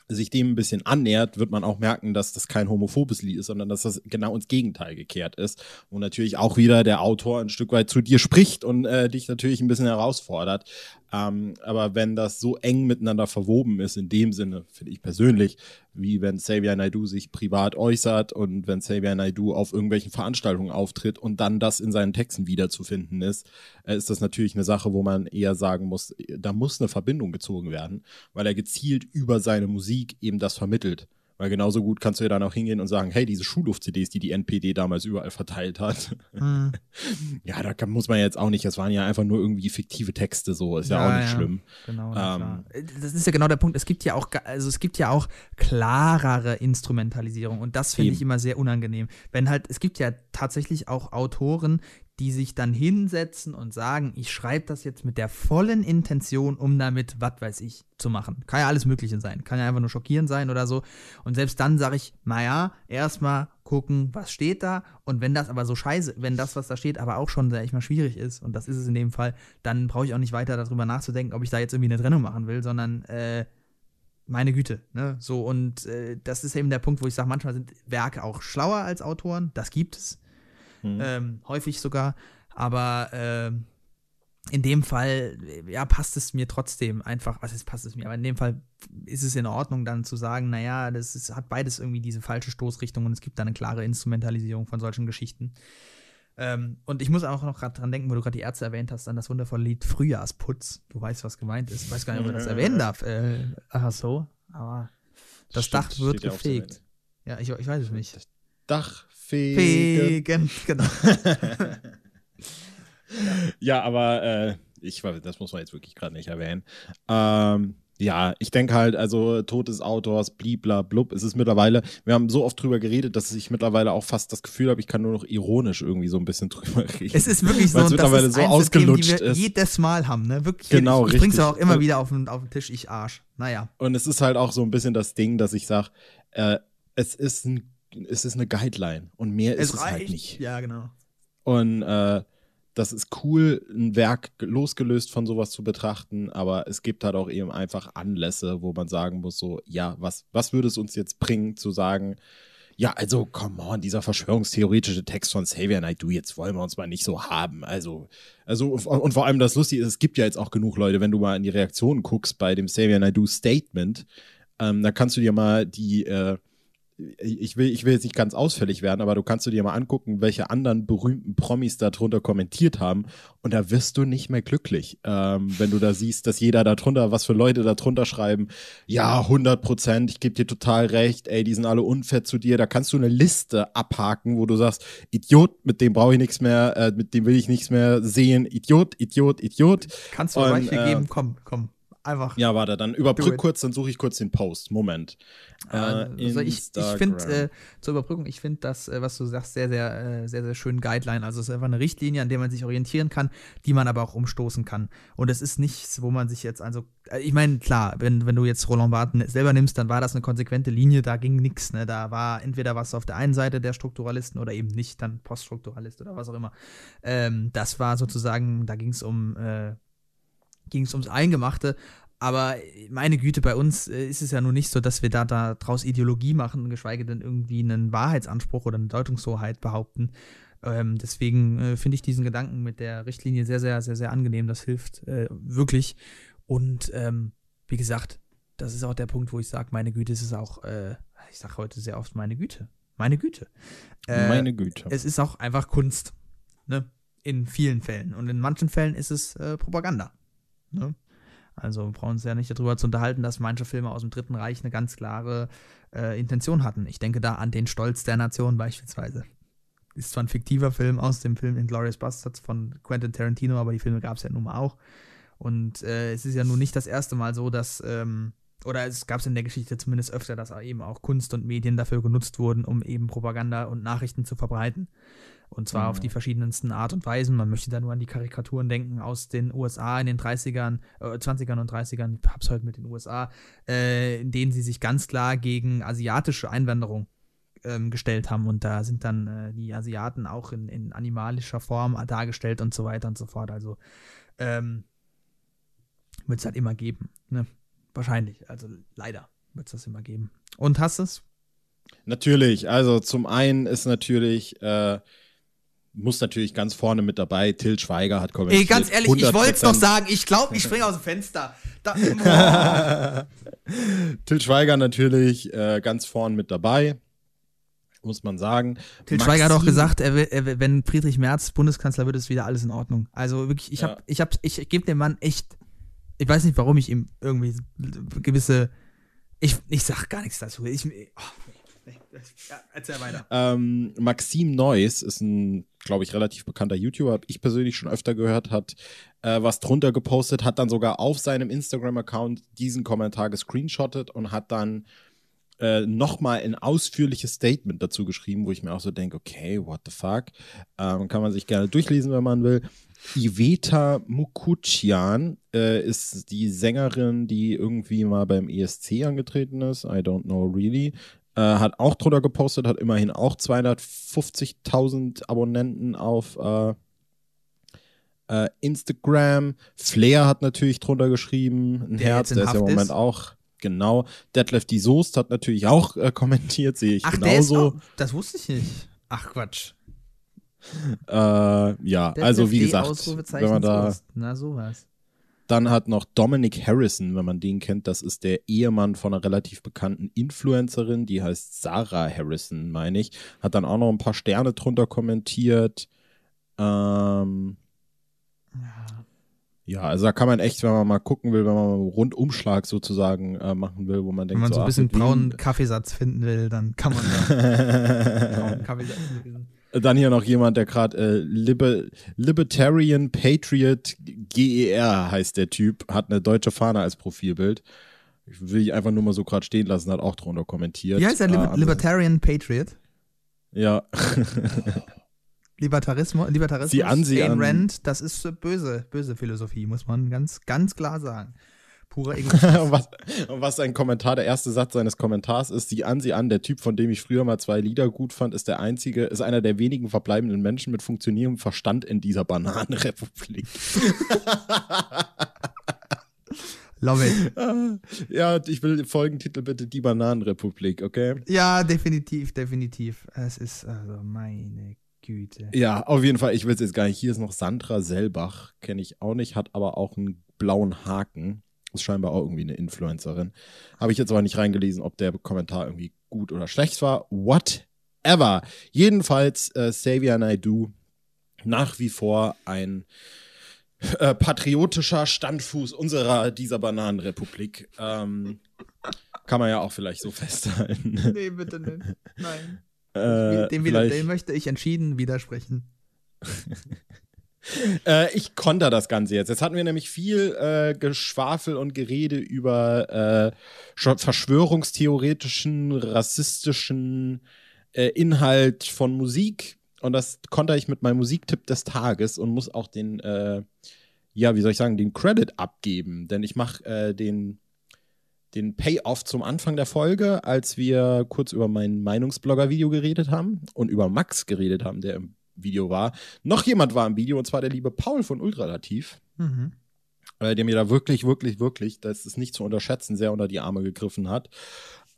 sich dem ein bisschen annähert, wird man auch merken, dass das kein homophobes Lied ist, sondern dass das genau ins Gegenteil gekehrt ist. Und natürlich auch wieder der Autor ein Stück weit zu dir spricht und äh, dich natürlich ein bisschen herausfordert. Ähm, aber wenn das so eng miteinander verwoben ist, in dem Sinne, finde ich persönlich, wie wenn Xavier Naidoo sich privat äußert und wenn Xavier Naidoo auf irgendwelchen Veranstaltungen auftritt und dann das in seinen Texten wiederzufinden ist, äh, ist das natürlich eine Sache, wo man eher sagen muss, da muss eine Verbindung gezogen werden, weil er gezielt über seine Musik eben das vermittelt. Weil genauso gut kannst du ja dann auch hingehen und sagen, hey, diese Schulluft-CDs, die die NPD damals überall verteilt hat, Hm. ja, da kann, muss man jetzt auch nicht, das waren ja einfach nur irgendwie fiktive Texte, so, ist ja, Ja, auch nicht ja. schlimm. Genau, na Ähm. Das ist ja genau der Punkt. Es gibt ja auch, also es gibt ja auch klarere Instrumentalisierung und das finde ich immer sehr unangenehm. Wenn halt, es gibt ja tatsächlich auch Autoren, die sich dann hinsetzen und sagen, ich schreibe das jetzt mit der vollen Intention, um damit, was weiß ich, zu machen. Kann ja alles Mögliche sein. Kann ja einfach nur schockierend sein oder so. Und selbst dann sage ich, naja, erstmal gucken, was steht da. Und wenn das aber so scheiße, wenn das, was da steht, aber auch schon, sag ich mal, schwierig ist, und das ist es in dem Fall, dann brauche ich auch nicht weiter darüber nachzudenken, ob ich da jetzt irgendwie eine Trennung machen will, sondern äh, meine Güte, ne? So, und äh, das ist eben der Punkt, wo ich sage, manchmal sind Werke auch schlauer als Autoren. Das gibt es. Mhm. Ähm, häufig sogar. Aber äh, in dem Fall, ja, passt es mir trotzdem einfach, was ist, passt es mir, aber in dem Fall ist es in Ordnung, dann zu sagen, naja, das ist, hat beides irgendwie diese falsche Stoßrichtung und es gibt da eine klare Instrumentalisierung von solchen Geschichten. Ähm, und ich muss auch noch gerade dran denken, wo du gerade die Ärzte erwähnt hast, an das wundervolle Lied Frühjahrsputz. Du weißt, was gemeint ist. Ich weiß gar nicht, ob man das erwähnen darf. Äh, ach so, aber das Stimmt, Dach wird gefegt. Ja, ich, ich weiß es nicht. Dach fegen. fegen genau. ja, aber äh, ich, das muss man jetzt wirklich gerade nicht erwähnen. Ähm, ja, ich denke halt, also Tod des Autors, blibla blub, es ist mittlerweile, wir haben so oft drüber geredet, dass ich mittlerweile auch fast das Gefühl habe, ich kann nur noch ironisch irgendwie so ein bisschen drüber reden. Es ist wirklich so, es mittlerweile das ist so ausgelutscht Thema, die wir ist. jedes Mal haben, ne? Wirklich. Genau, ich, ich richtig. auch immer wieder auf den, auf den Tisch, ich Arsch. Naja. Und es ist halt auch so ein bisschen das Ding, dass ich sage, äh, es ist ein, es ist eine Guideline und mehr es ist es halt nicht. Ja, genau. Und äh, das ist cool, ein Werk losgelöst von sowas zu betrachten, aber es gibt halt auch eben einfach Anlässe, wo man sagen muss, so, ja, was, was würde es uns jetzt bringen, zu sagen, ja, also, come on, dieser verschwörungstheoretische Text von Xavier Naidoo, jetzt wollen wir uns mal nicht so haben. Also, also, und vor allem das Lustige ist, es gibt ja jetzt auch genug Leute, wenn du mal in die Reaktionen guckst bei dem Xavier Naidoo Statement, ähm, da kannst du dir mal die, äh, ich will, ich will jetzt nicht ganz ausfällig werden, aber du kannst du dir mal angucken, welche anderen berühmten Promis darunter kommentiert haben. Und da wirst du nicht mehr glücklich, ähm, wenn du da siehst, dass jeder darunter, was für Leute darunter schreiben, ja, 100 Prozent, ich gebe dir total recht, ey, die sind alle unfair zu dir. Da kannst du eine Liste abhaken, wo du sagst, Idiot, mit dem brauche ich nichts mehr, äh, mit dem will ich nichts mehr sehen. Idiot, Idiot, Idiot. Kannst du Beispiel äh, geben? Komm, komm. Einfach. Ja, warte, dann überbrück kurz, dann suche ich kurz den Post. Moment. Äh, also ich, ich finde, äh, zur Überbrückung, ich finde das, äh, was du sagst, sehr, sehr, äh, sehr, sehr schön Guideline. Also es ist einfach eine Richtlinie, an der man sich orientieren kann, die man aber auch umstoßen kann. Und es ist nichts, wo man sich jetzt, also, äh, ich meine, klar, wenn, wenn du jetzt Roland Barthes selber nimmst, dann war das eine konsequente Linie, da ging nichts. Ne? Da war entweder was auf der einen Seite der Strukturalisten oder eben nicht, dann Poststrukturalist oder was auch immer. Ähm, das war sozusagen, da ging es um äh, ging es ums Eingemachte. Aber meine Güte, bei uns äh, ist es ja nun nicht so, dass wir da, da draus Ideologie machen, geschweige denn irgendwie einen Wahrheitsanspruch oder eine Deutungshoheit behaupten. Ähm, deswegen äh, finde ich diesen Gedanken mit der Richtlinie sehr, sehr, sehr, sehr angenehm. Das hilft äh, wirklich. Und ähm, wie gesagt, das ist auch der Punkt, wo ich sage, meine Güte, es ist auch, äh, ich sage heute sehr oft meine Güte. Meine Güte. Äh, meine Güte. Es ist auch einfach Kunst. Ne? In vielen Fällen. Und in manchen Fällen ist es äh, Propaganda. Ne? Also wir brauchen uns ja nicht darüber zu unterhalten, dass manche Filme aus dem Dritten Reich eine ganz klare äh, Intention hatten. Ich denke da an den Stolz der Nation beispielsweise. Ist zwar ein fiktiver Film aus dem Film Inglourious Bastards von Quentin Tarantino, aber die Filme gab es ja nun mal auch. Und äh, es ist ja nun nicht das erste Mal so, dass, ähm, oder es gab es in der Geschichte zumindest öfter, dass eben auch Kunst und Medien dafür genutzt wurden, um eben Propaganda und Nachrichten zu verbreiten. Und zwar mhm. auf die verschiedensten Art und Weisen. Man möchte da nur an die Karikaturen denken aus den USA in den 30ern, äh, 20ern und 30ern, ich hab's heute mit den USA, äh, in denen sie sich ganz klar gegen asiatische Einwanderung ähm, gestellt haben. Und da sind dann äh, die Asiaten auch in, in animalischer Form dargestellt und so weiter und so fort. Also ähm, wird es halt immer geben. Ne? Wahrscheinlich. Also leider wird es das immer geben. Und hast es? Natürlich. Also zum einen ist natürlich äh, muss natürlich ganz vorne mit dabei. Till Schweiger hat kommentiert. Ey, ganz ehrlich, 100%. ich wollte es noch sagen. Ich glaube, ich springe aus dem Fenster. Da, Till Schweiger natürlich äh, ganz vorne mit dabei. Muss man sagen. Till Maxim, Schweiger hat auch gesagt, er, er, wenn Friedrich Merz Bundeskanzler wird, ist wieder alles in Ordnung. Also wirklich, ich habe, ich habe, ich gebe dem Mann echt, ich weiß nicht, warum ich ihm irgendwie gewisse, ich, ich sag gar nichts dazu. Ich, oh, erzähl weiter. Ähm, Maxim Neuss ist ein, glaube ich, relativ bekannter YouTuber, habe ich persönlich schon öfter gehört, hat äh, was drunter gepostet, hat dann sogar auf seinem Instagram-Account diesen Kommentar gescreenshottet und hat dann äh, nochmal ein ausführliches Statement dazu geschrieben, wo ich mir auch so denke, okay, what the fuck? Ähm, kann man sich gerne durchlesen, wenn man will. Iveta Mukuchian äh, ist die Sängerin, die irgendwie mal beim ESC angetreten ist. I don't know really. Äh, hat auch drunter gepostet, hat immerhin auch 250.000 Abonnenten auf äh, äh, Instagram. Flair hat natürlich drunter geschrieben, ein Der Herz, der ist ja im Moment ist. auch. Genau. Detlef die Soest hat natürlich auch äh, kommentiert, sehe ich Ach, genauso. auch, das wusste ich nicht. Ach, Quatsch. Äh, ja, Der also wie gesagt, wenn man da Soest. Na, sowas. Dann hat noch Dominic Harrison, wenn man den kennt, das ist der Ehemann von einer relativ bekannten Influencerin, die heißt Sarah Harrison, meine ich. Hat dann auch noch ein paar Sterne drunter kommentiert. Ähm, ja, also da kann man echt, wenn man mal gucken will, wenn man mal einen Rundumschlag sozusagen äh, machen will, wo man denkt, Wenn man so ein ach, bisschen braunen Kaffeesatz finden will, dann kann man da braunen Kaffeesatz lesen. Dann hier noch jemand, der gerade äh, Liber Libertarian Patriot GER heißt der Typ, hat eine deutsche Fahne als Profilbild. Ich will ich einfach nur mal so gerade stehen lassen, hat auch drunter kommentiert. Wie heißt der Äh, Liber andere- Libertarian Patriot? Ja. Libertarismus, Libertarismus Sie an, sie Ayn. Rand, das ist böse, böse Philosophie, muss man ganz, ganz klar sagen. Purer Egoismus. und, was, und was sein Kommentar, der erste Satz seines Kommentars ist, sieh an, sieh an, der Typ, von dem ich früher mal zwei Lieder gut fand, ist der einzige, ist einer der wenigen verbleibenden Menschen mit funktionierendem Verstand in dieser Bananenrepublik. Love it. ja, ich will den Folgentitel bitte die Bananenrepublik, okay? Ja, definitiv, definitiv. Es ist, also meine Güte. Ja, auf jeden Fall, ich will es jetzt gar nicht. Hier ist noch Sandra Selbach, kenne ich auch nicht, hat aber auch einen blauen Haken. Ist scheinbar auch irgendwie eine Influencerin. Habe ich jetzt aber nicht reingelesen, ob der Kommentar irgendwie gut oder schlecht war. Whatever. Jedenfalls, äh, Xavier Naidoo nach wie vor ein äh, patriotischer Standfuß unserer, dieser Bananenrepublik. Ähm, kann man ja auch vielleicht so festhalten. Nee, bitte nicht. Nein. Äh, dem, vielleicht- dem möchte ich entschieden widersprechen. Äh, ich konter das Ganze jetzt. Jetzt hatten wir nämlich viel äh, Geschwafel und Gerede über äh, sch- verschwörungstheoretischen, rassistischen äh, Inhalt von Musik. Und das konter ich mit meinem Musiktipp des Tages und muss auch den, äh, ja, wie soll ich sagen, den Credit abgeben. Denn ich mache äh, den, den Payoff zum Anfang der Folge, als wir kurz über mein Meinungsblogger-Video geredet haben und über Max geredet haben, der im Video war. Noch jemand war im Video, und zwar der liebe Paul von Ultralativ, Mhm. äh, der mir da wirklich, wirklich, wirklich, das ist nicht zu unterschätzen, sehr unter die Arme gegriffen hat,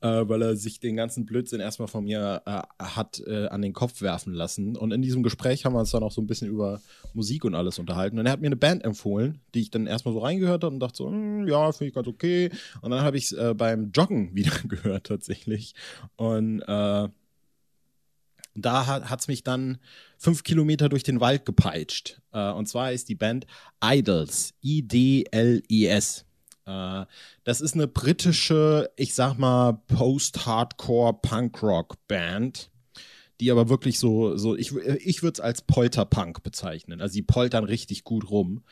äh, weil er sich den ganzen Blödsinn erstmal von mir äh, hat äh, an den Kopf werfen lassen. Und in diesem Gespräch haben wir uns dann auch so ein bisschen über Musik und alles unterhalten. Und er hat mir eine Band empfohlen, die ich dann erstmal so reingehört habe und dachte so, hm, ja, finde ich ganz okay. Und dann habe ich es äh, beim Joggen wieder gehört tatsächlich. Und da hat es mich dann fünf Kilometer durch den Wald gepeitscht. Äh, und zwar ist die Band Idols, I-D-L-I-S. Äh, das ist eine britische, ich sag mal, Post-Hardcore-Punk-Rock-Band, die aber wirklich so, so ich, ich würde es als Polterpunk bezeichnen. Also die poltern richtig gut rum.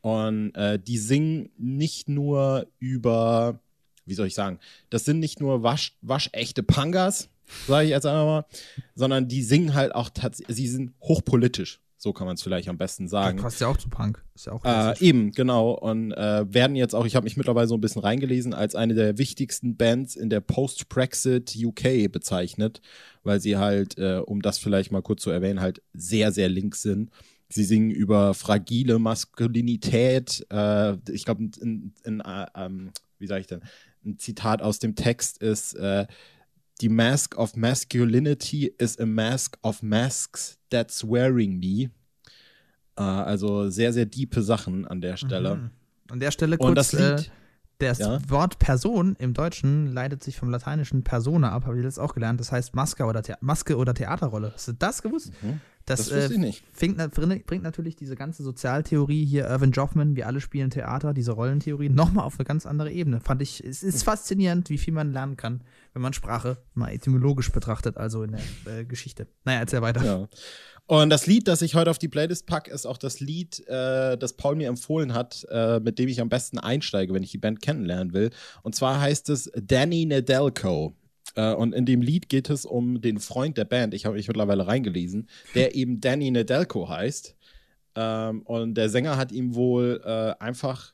Und äh, die singen nicht nur über, wie soll ich sagen, das sind nicht nur wasch, waschechte Pungas, sage ich jetzt einfach mal, sondern die singen halt auch tatsächlich, sie sind hochpolitisch, so kann man es vielleicht am besten sagen. Passt ja auch zu Punk. Ist ja auch Äh, eben, genau. Und äh, werden jetzt auch, ich habe mich mittlerweile so ein bisschen reingelesen, als eine der wichtigsten Bands in der Post-Brexit UK bezeichnet, weil sie halt, äh, um das vielleicht mal kurz zu erwähnen, halt sehr, sehr links sind. Sie singen über fragile Maskulinität. Äh, ich glaube, in, in, äh, ähm, wie sage ich denn? Ein Zitat aus dem Text ist: äh, Die Mask of Masculinity is a mask of masks that's wearing me. Äh, also sehr, sehr diepe Sachen an der Stelle. Mhm. An der Stelle Und kurz, das Lied, äh, das ja? Wort Person im Deutschen leitet sich vom lateinischen Persona ab, habe ich jetzt auch gelernt. Das heißt Maske oder, Thea Maske oder Theaterrolle. Hast du das gewusst? Mhm. Das, das wusste äh, ich nicht. fängt, bringt bringt natürlich diese ganze Sozialtheorie hier, Irvin Joffman, wir alle spielen Theater, diese Rollentheorie, nochmal auf eine ganz andere Ebene. Fand ich, es ist faszinierend, wie viel man lernen kann, wenn man Sprache mal etymologisch betrachtet, also in der äh, Geschichte. Naja, erzähl weiter. Ja. Und das Lied, das ich heute auf die Playlist packe, ist auch das Lied, äh, das Paul mir empfohlen hat, äh, mit dem ich am besten einsteige, wenn ich die Band kennenlernen will. Und zwar heißt es Danny Nedelko. Äh, und in dem Lied geht es um den Freund der Band, ich habe mich mittlerweile reingelesen, der eben Danny Nedelko heißt. Ähm, und der Sänger hat ihm wohl äh, einfach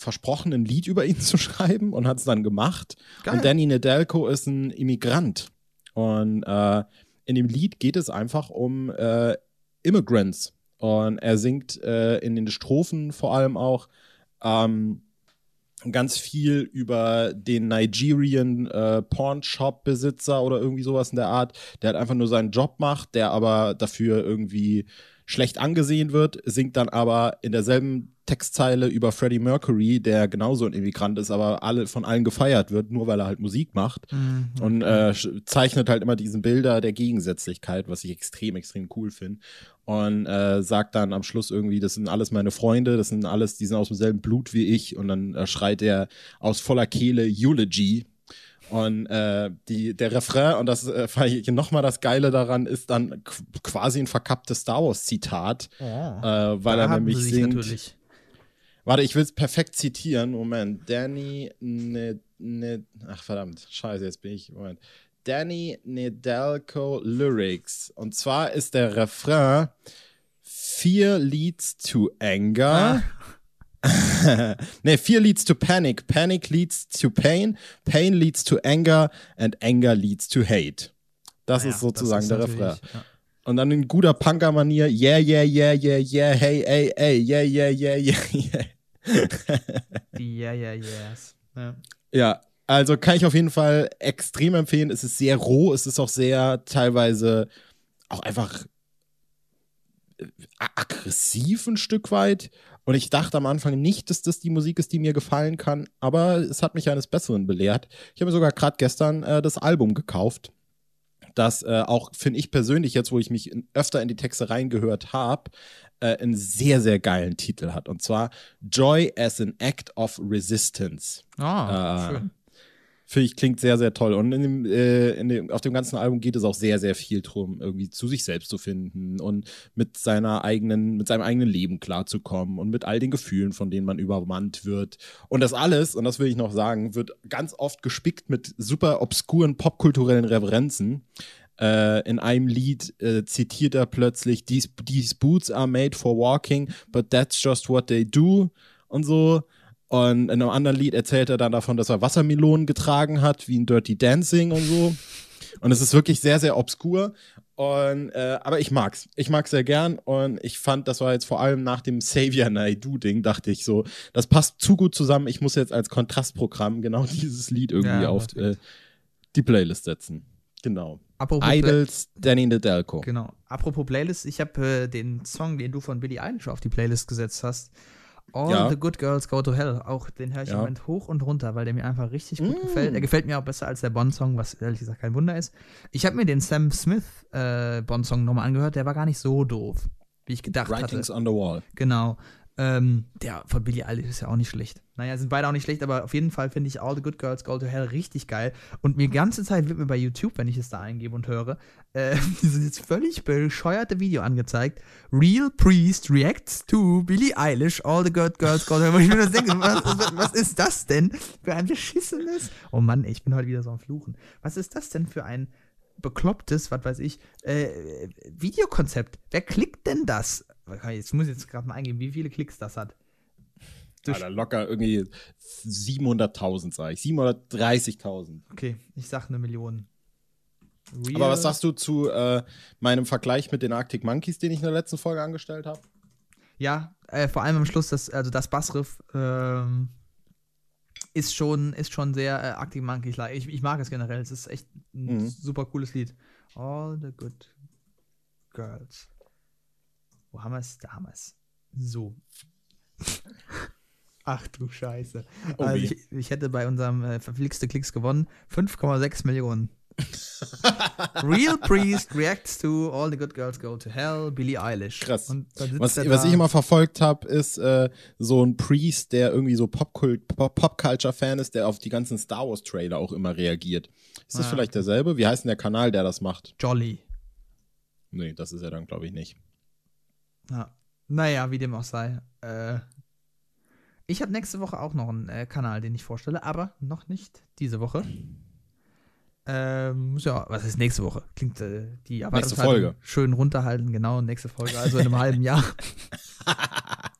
versprochen, ein Lied über ihn zu schreiben und hat es dann gemacht. Geil. Und Danny Nedelko ist ein Immigrant. Und äh, in dem Lied geht es einfach um äh, Immigrants. Und er singt äh, in den Strophen vor allem auch ähm, ganz viel über den Nigerian äh, Pawn-Shop-Besitzer oder irgendwie sowas in der Art, der halt einfach nur seinen Job macht, der aber dafür irgendwie schlecht angesehen wird, singt dann aber in derselben Textzeile über Freddie Mercury, der genauso ein Immigrant ist, aber alle von allen gefeiert wird, nur weil er halt Musik macht. Mhm. Und äh, zeichnet halt immer diesen Bilder der Gegensätzlichkeit, was ich extrem, extrem cool finde. Und äh, sagt dann am Schluss irgendwie, das sind alles meine Freunde, das sind alles, die sind aus demselben Blut wie ich. Und dann äh, schreit er aus voller Kehle Eulogy. Und äh, die, der Refrain, und das äh, fand ich nochmal das Geile daran, ist dann qu- quasi ein verkapptes Star Wars-Zitat, äh, weil Da er nämlich singt. natürlich. Warte, ich will es perfekt zitieren. Moment. Danny ne, ne, ach verdammt, scheiße, jetzt bin ich. Moment. Danny Nedelko Lyrics. Und zwar ist der Refrain Fear leads to anger. ne, fear leads to panic. Panic leads to pain. Pain leads to anger. And anger leads to hate. Das Naja, ist sozusagen der natürlich- Refrain. ja. Und dann in guter Punker-Manier, yeah, yeah, yeah, yeah, yeah, hey, hey, hey, yeah, yeah, yeah, yeah, yeah. Yeah, yeah, yes. Ja. Ja, also kann ich auf jeden Fall extrem empfehlen. Es ist sehr roh, es ist auch sehr teilweise auch einfach äh, aggressiv ein Stück weit. Und ich dachte am Anfang nicht, dass das die Musik ist, die mir gefallen kann, aber es hat mich eines Besseren belehrt. Ich habe mir sogar gerade gestern äh, das Album gekauft, das äh, auch, finde ich persönlich, jetzt wo ich mich in, öfter in die Texte reingehört habe, äh, einen sehr, sehr geilen Titel hat. Und zwar Joy as an Act of Resistance. Ah, Ah. schön. Finde ich, klingt sehr, sehr toll. Und in dem, äh, in dem, auf dem ganzen Album geht es auch sehr, sehr viel drum, irgendwie zu sich selbst zu finden und mit seiner eigenen, mit seinem eigenen Leben klarzukommen und mit all den Gefühlen, von denen man übermannt wird. Und das alles, und das will ich noch sagen, wird ganz oft gespickt mit super obskuren popkulturellen Referenzen. Äh, in einem Lied äh, zitiert er plötzlich, these, these boots are made for walking, but that's just what they do und so. Und in einem anderen Lied erzählt er dann davon, dass er Wassermelonen getragen hat, wie in Dirty Dancing und so. Und es ist wirklich sehr, sehr obskur. Und, äh, aber ich mag's. Ich mag's sehr gern. Und ich fand, das war jetzt vor allem nach dem Savior Naidu-Ding, dachte ich so, das passt zu gut zusammen. Ich muss jetzt als Kontrastprogramm genau dieses Lied irgendwie Ja, auf äh, die Playlist setzen. Genau. Apropos Idols, Danny Nedelko. Genau. Apropos Playlist, ich habe äh, den Song, den du von Billie Eilish auf die Playlist gesetzt hast. All Ja. the Good Girls Go to Hell. Auch den höre ich Ja. im Moment hoch und runter, weil der mir einfach richtig gut Mm. gefällt. Er gefällt mir auch besser als der Bond-Song, was ehrlich gesagt kein Wunder ist. Ich habe mir den Sam Smith äh, Bond-Song nochmal angehört. Der war gar nicht so doof, wie ich gedacht Writings hatte. on the Wall. Genau. Ähm, der von Billie Eilish ist ja auch nicht schlecht. Naja, sind beide auch nicht schlecht, aber auf jeden Fall finde ich All the Good Girls Go to Hell richtig geil. Und mir die ganze Zeit wird mir bei YouTube, wenn ich es da eingebe und höre, äh, dieses völlig bescheuerte Video angezeigt. Real Priest reacts to Billie Eilish, All the Good Girls Go to Hell. Wo ich mir das denke, was, was, was ist das denn für ein beschissenes? Oh Mann, ich bin heute wieder so am Fluchen. Was ist das denn für ein beklopptes, was weiß ich, äh, Videokonzept? Wer klickt denn das? Jetzt muss ich jetzt gerade mal eingeben, wie viele Klicks das hat. Alter, locker irgendwie 700.000, sag ich. 730.000. Okay, ich sag eine Million. Real- Aber was sagst du zu äh, meinem Vergleich mit den Arctic Monkeys, den ich in der letzten Folge angestellt habe? Ja, äh, vor allem am Schluss, das, also das Bassriff ähm, ist, schon, ist schon sehr äh, Arctic Monkey like. Ich, ich mag es generell. Es ist echt ein Mhm. super cooles Lied. All the good girls. Wo haben wir es? Da haben wir es. So. Ach du Scheiße. Oh, also ich, ich hätte bei unserem äh, verflixte Klicks gewonnen. 5,6 Millionen. Real Priest reacts to All the Good Girls Go to Hell, Billie Eilish. Krass. Was, was ich immer verfolgt habe, ist äh, so ein Priest, der irgendwie so Popkult- Pop- Pop-Culture-Fan ist, der auf die ganzen Star Wars-Trailer auch immer reagiert. Ist das Ah. vielleicht derselbe? Wie heißt denn der Kanal, der das macht? Jolly. Nee, das ist er dann, glaube ich, nicht. Ja. Naja, wie dem auch sei. Äh, ich habe nächste Woche auch noch einen äh, Kanal, den ich vorstelle, aber noch nicht diese Woche. Ähm, ja, was ist nächste Woche? Klingt äh, die Erwartungshaltung Folge. schön runterhalten, genau, nächste Folge, also in einem halben Jahr.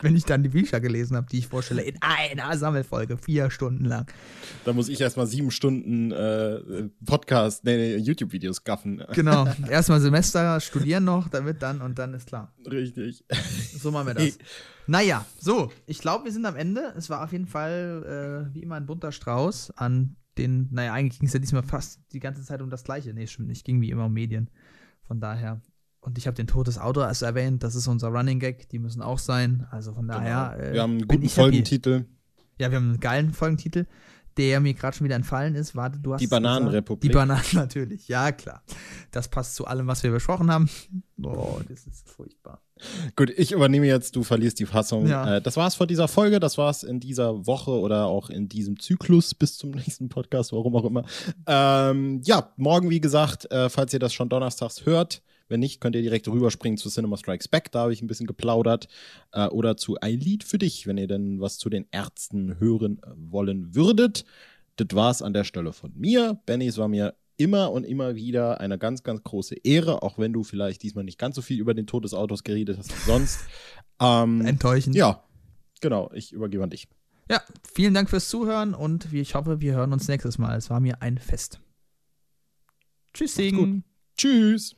Wenn ich dann die Bücher gelesen habe, die ich vorstelle, in einer Sammelfolge, vier Stunden lang. Da muss ich erstmal sieben Stunden äh, Podcast, nee, nee, YouTube-Videos gaffen. Genau. Erstmal Semester, studieren noch, damit dann und dann ist klar. Richtig. So machen wir das. Naja, so, ich glaube, wir sind am Ende. Es war auf jeden Fall äh, wie immer ein bunter Strauß an den, naja, eigentlich ging es ja diesmal fast die ganze Zeit um das Gleiche. Nee, stimmt nicht, ging wie immer um Medien. Von daher. Und ich habe den Tod des Autors erwähnt, das ist unser Running Gag, die müssen auch sein. Also von daher. Äh, Wir haben einen guten happy. Folgentitel. Ja, wir haben einen geilen Folgentitel, der mir gerade schon wieder entfallen ist. Warte, du hast Die. Bananenrepublik. Die Bananen natürlich, ja klar. Das passt zu allem, was wir besprochen haben. Oh, das ist furchtbar. Gut, ich übernehme jetzt, du verlierst die Fassung. Ja. Äh, das war's von dieser Folge, das war's in dieser Woche oder auch in diesem Zyklus bis zum nächsten Podcast, warum auch immer. Ähm, ja, morgen, wie gesagt, äh, falls ihr das schon donnerstags hört, wenn nicht, könnt ihr direkt rüberspringen zu Cinema Strikes Back, da habe ich ein bisschen geplaudert. Äh, oder zu Ein Lied für dich, wenn ihr denn was zu den Ärzten hören äh, wollen würdet. Das war's an der Stelle von mir. Benny, es war mir immer und immer wieder eine ganz, ganz große Ehre, auch wenn du vielleicht diesmal nicht ganz so viel über den Tod des Autos geredet hast wie sonst. ähm, Enttäuschend. ja, genau, ich übergebe an dich. Ja, vielen Dank fürs Zuhören und ich hoffe, wir hören uns nächstes Mal. Es war mir ein Fest. Tschüssing. gut. Tschüss.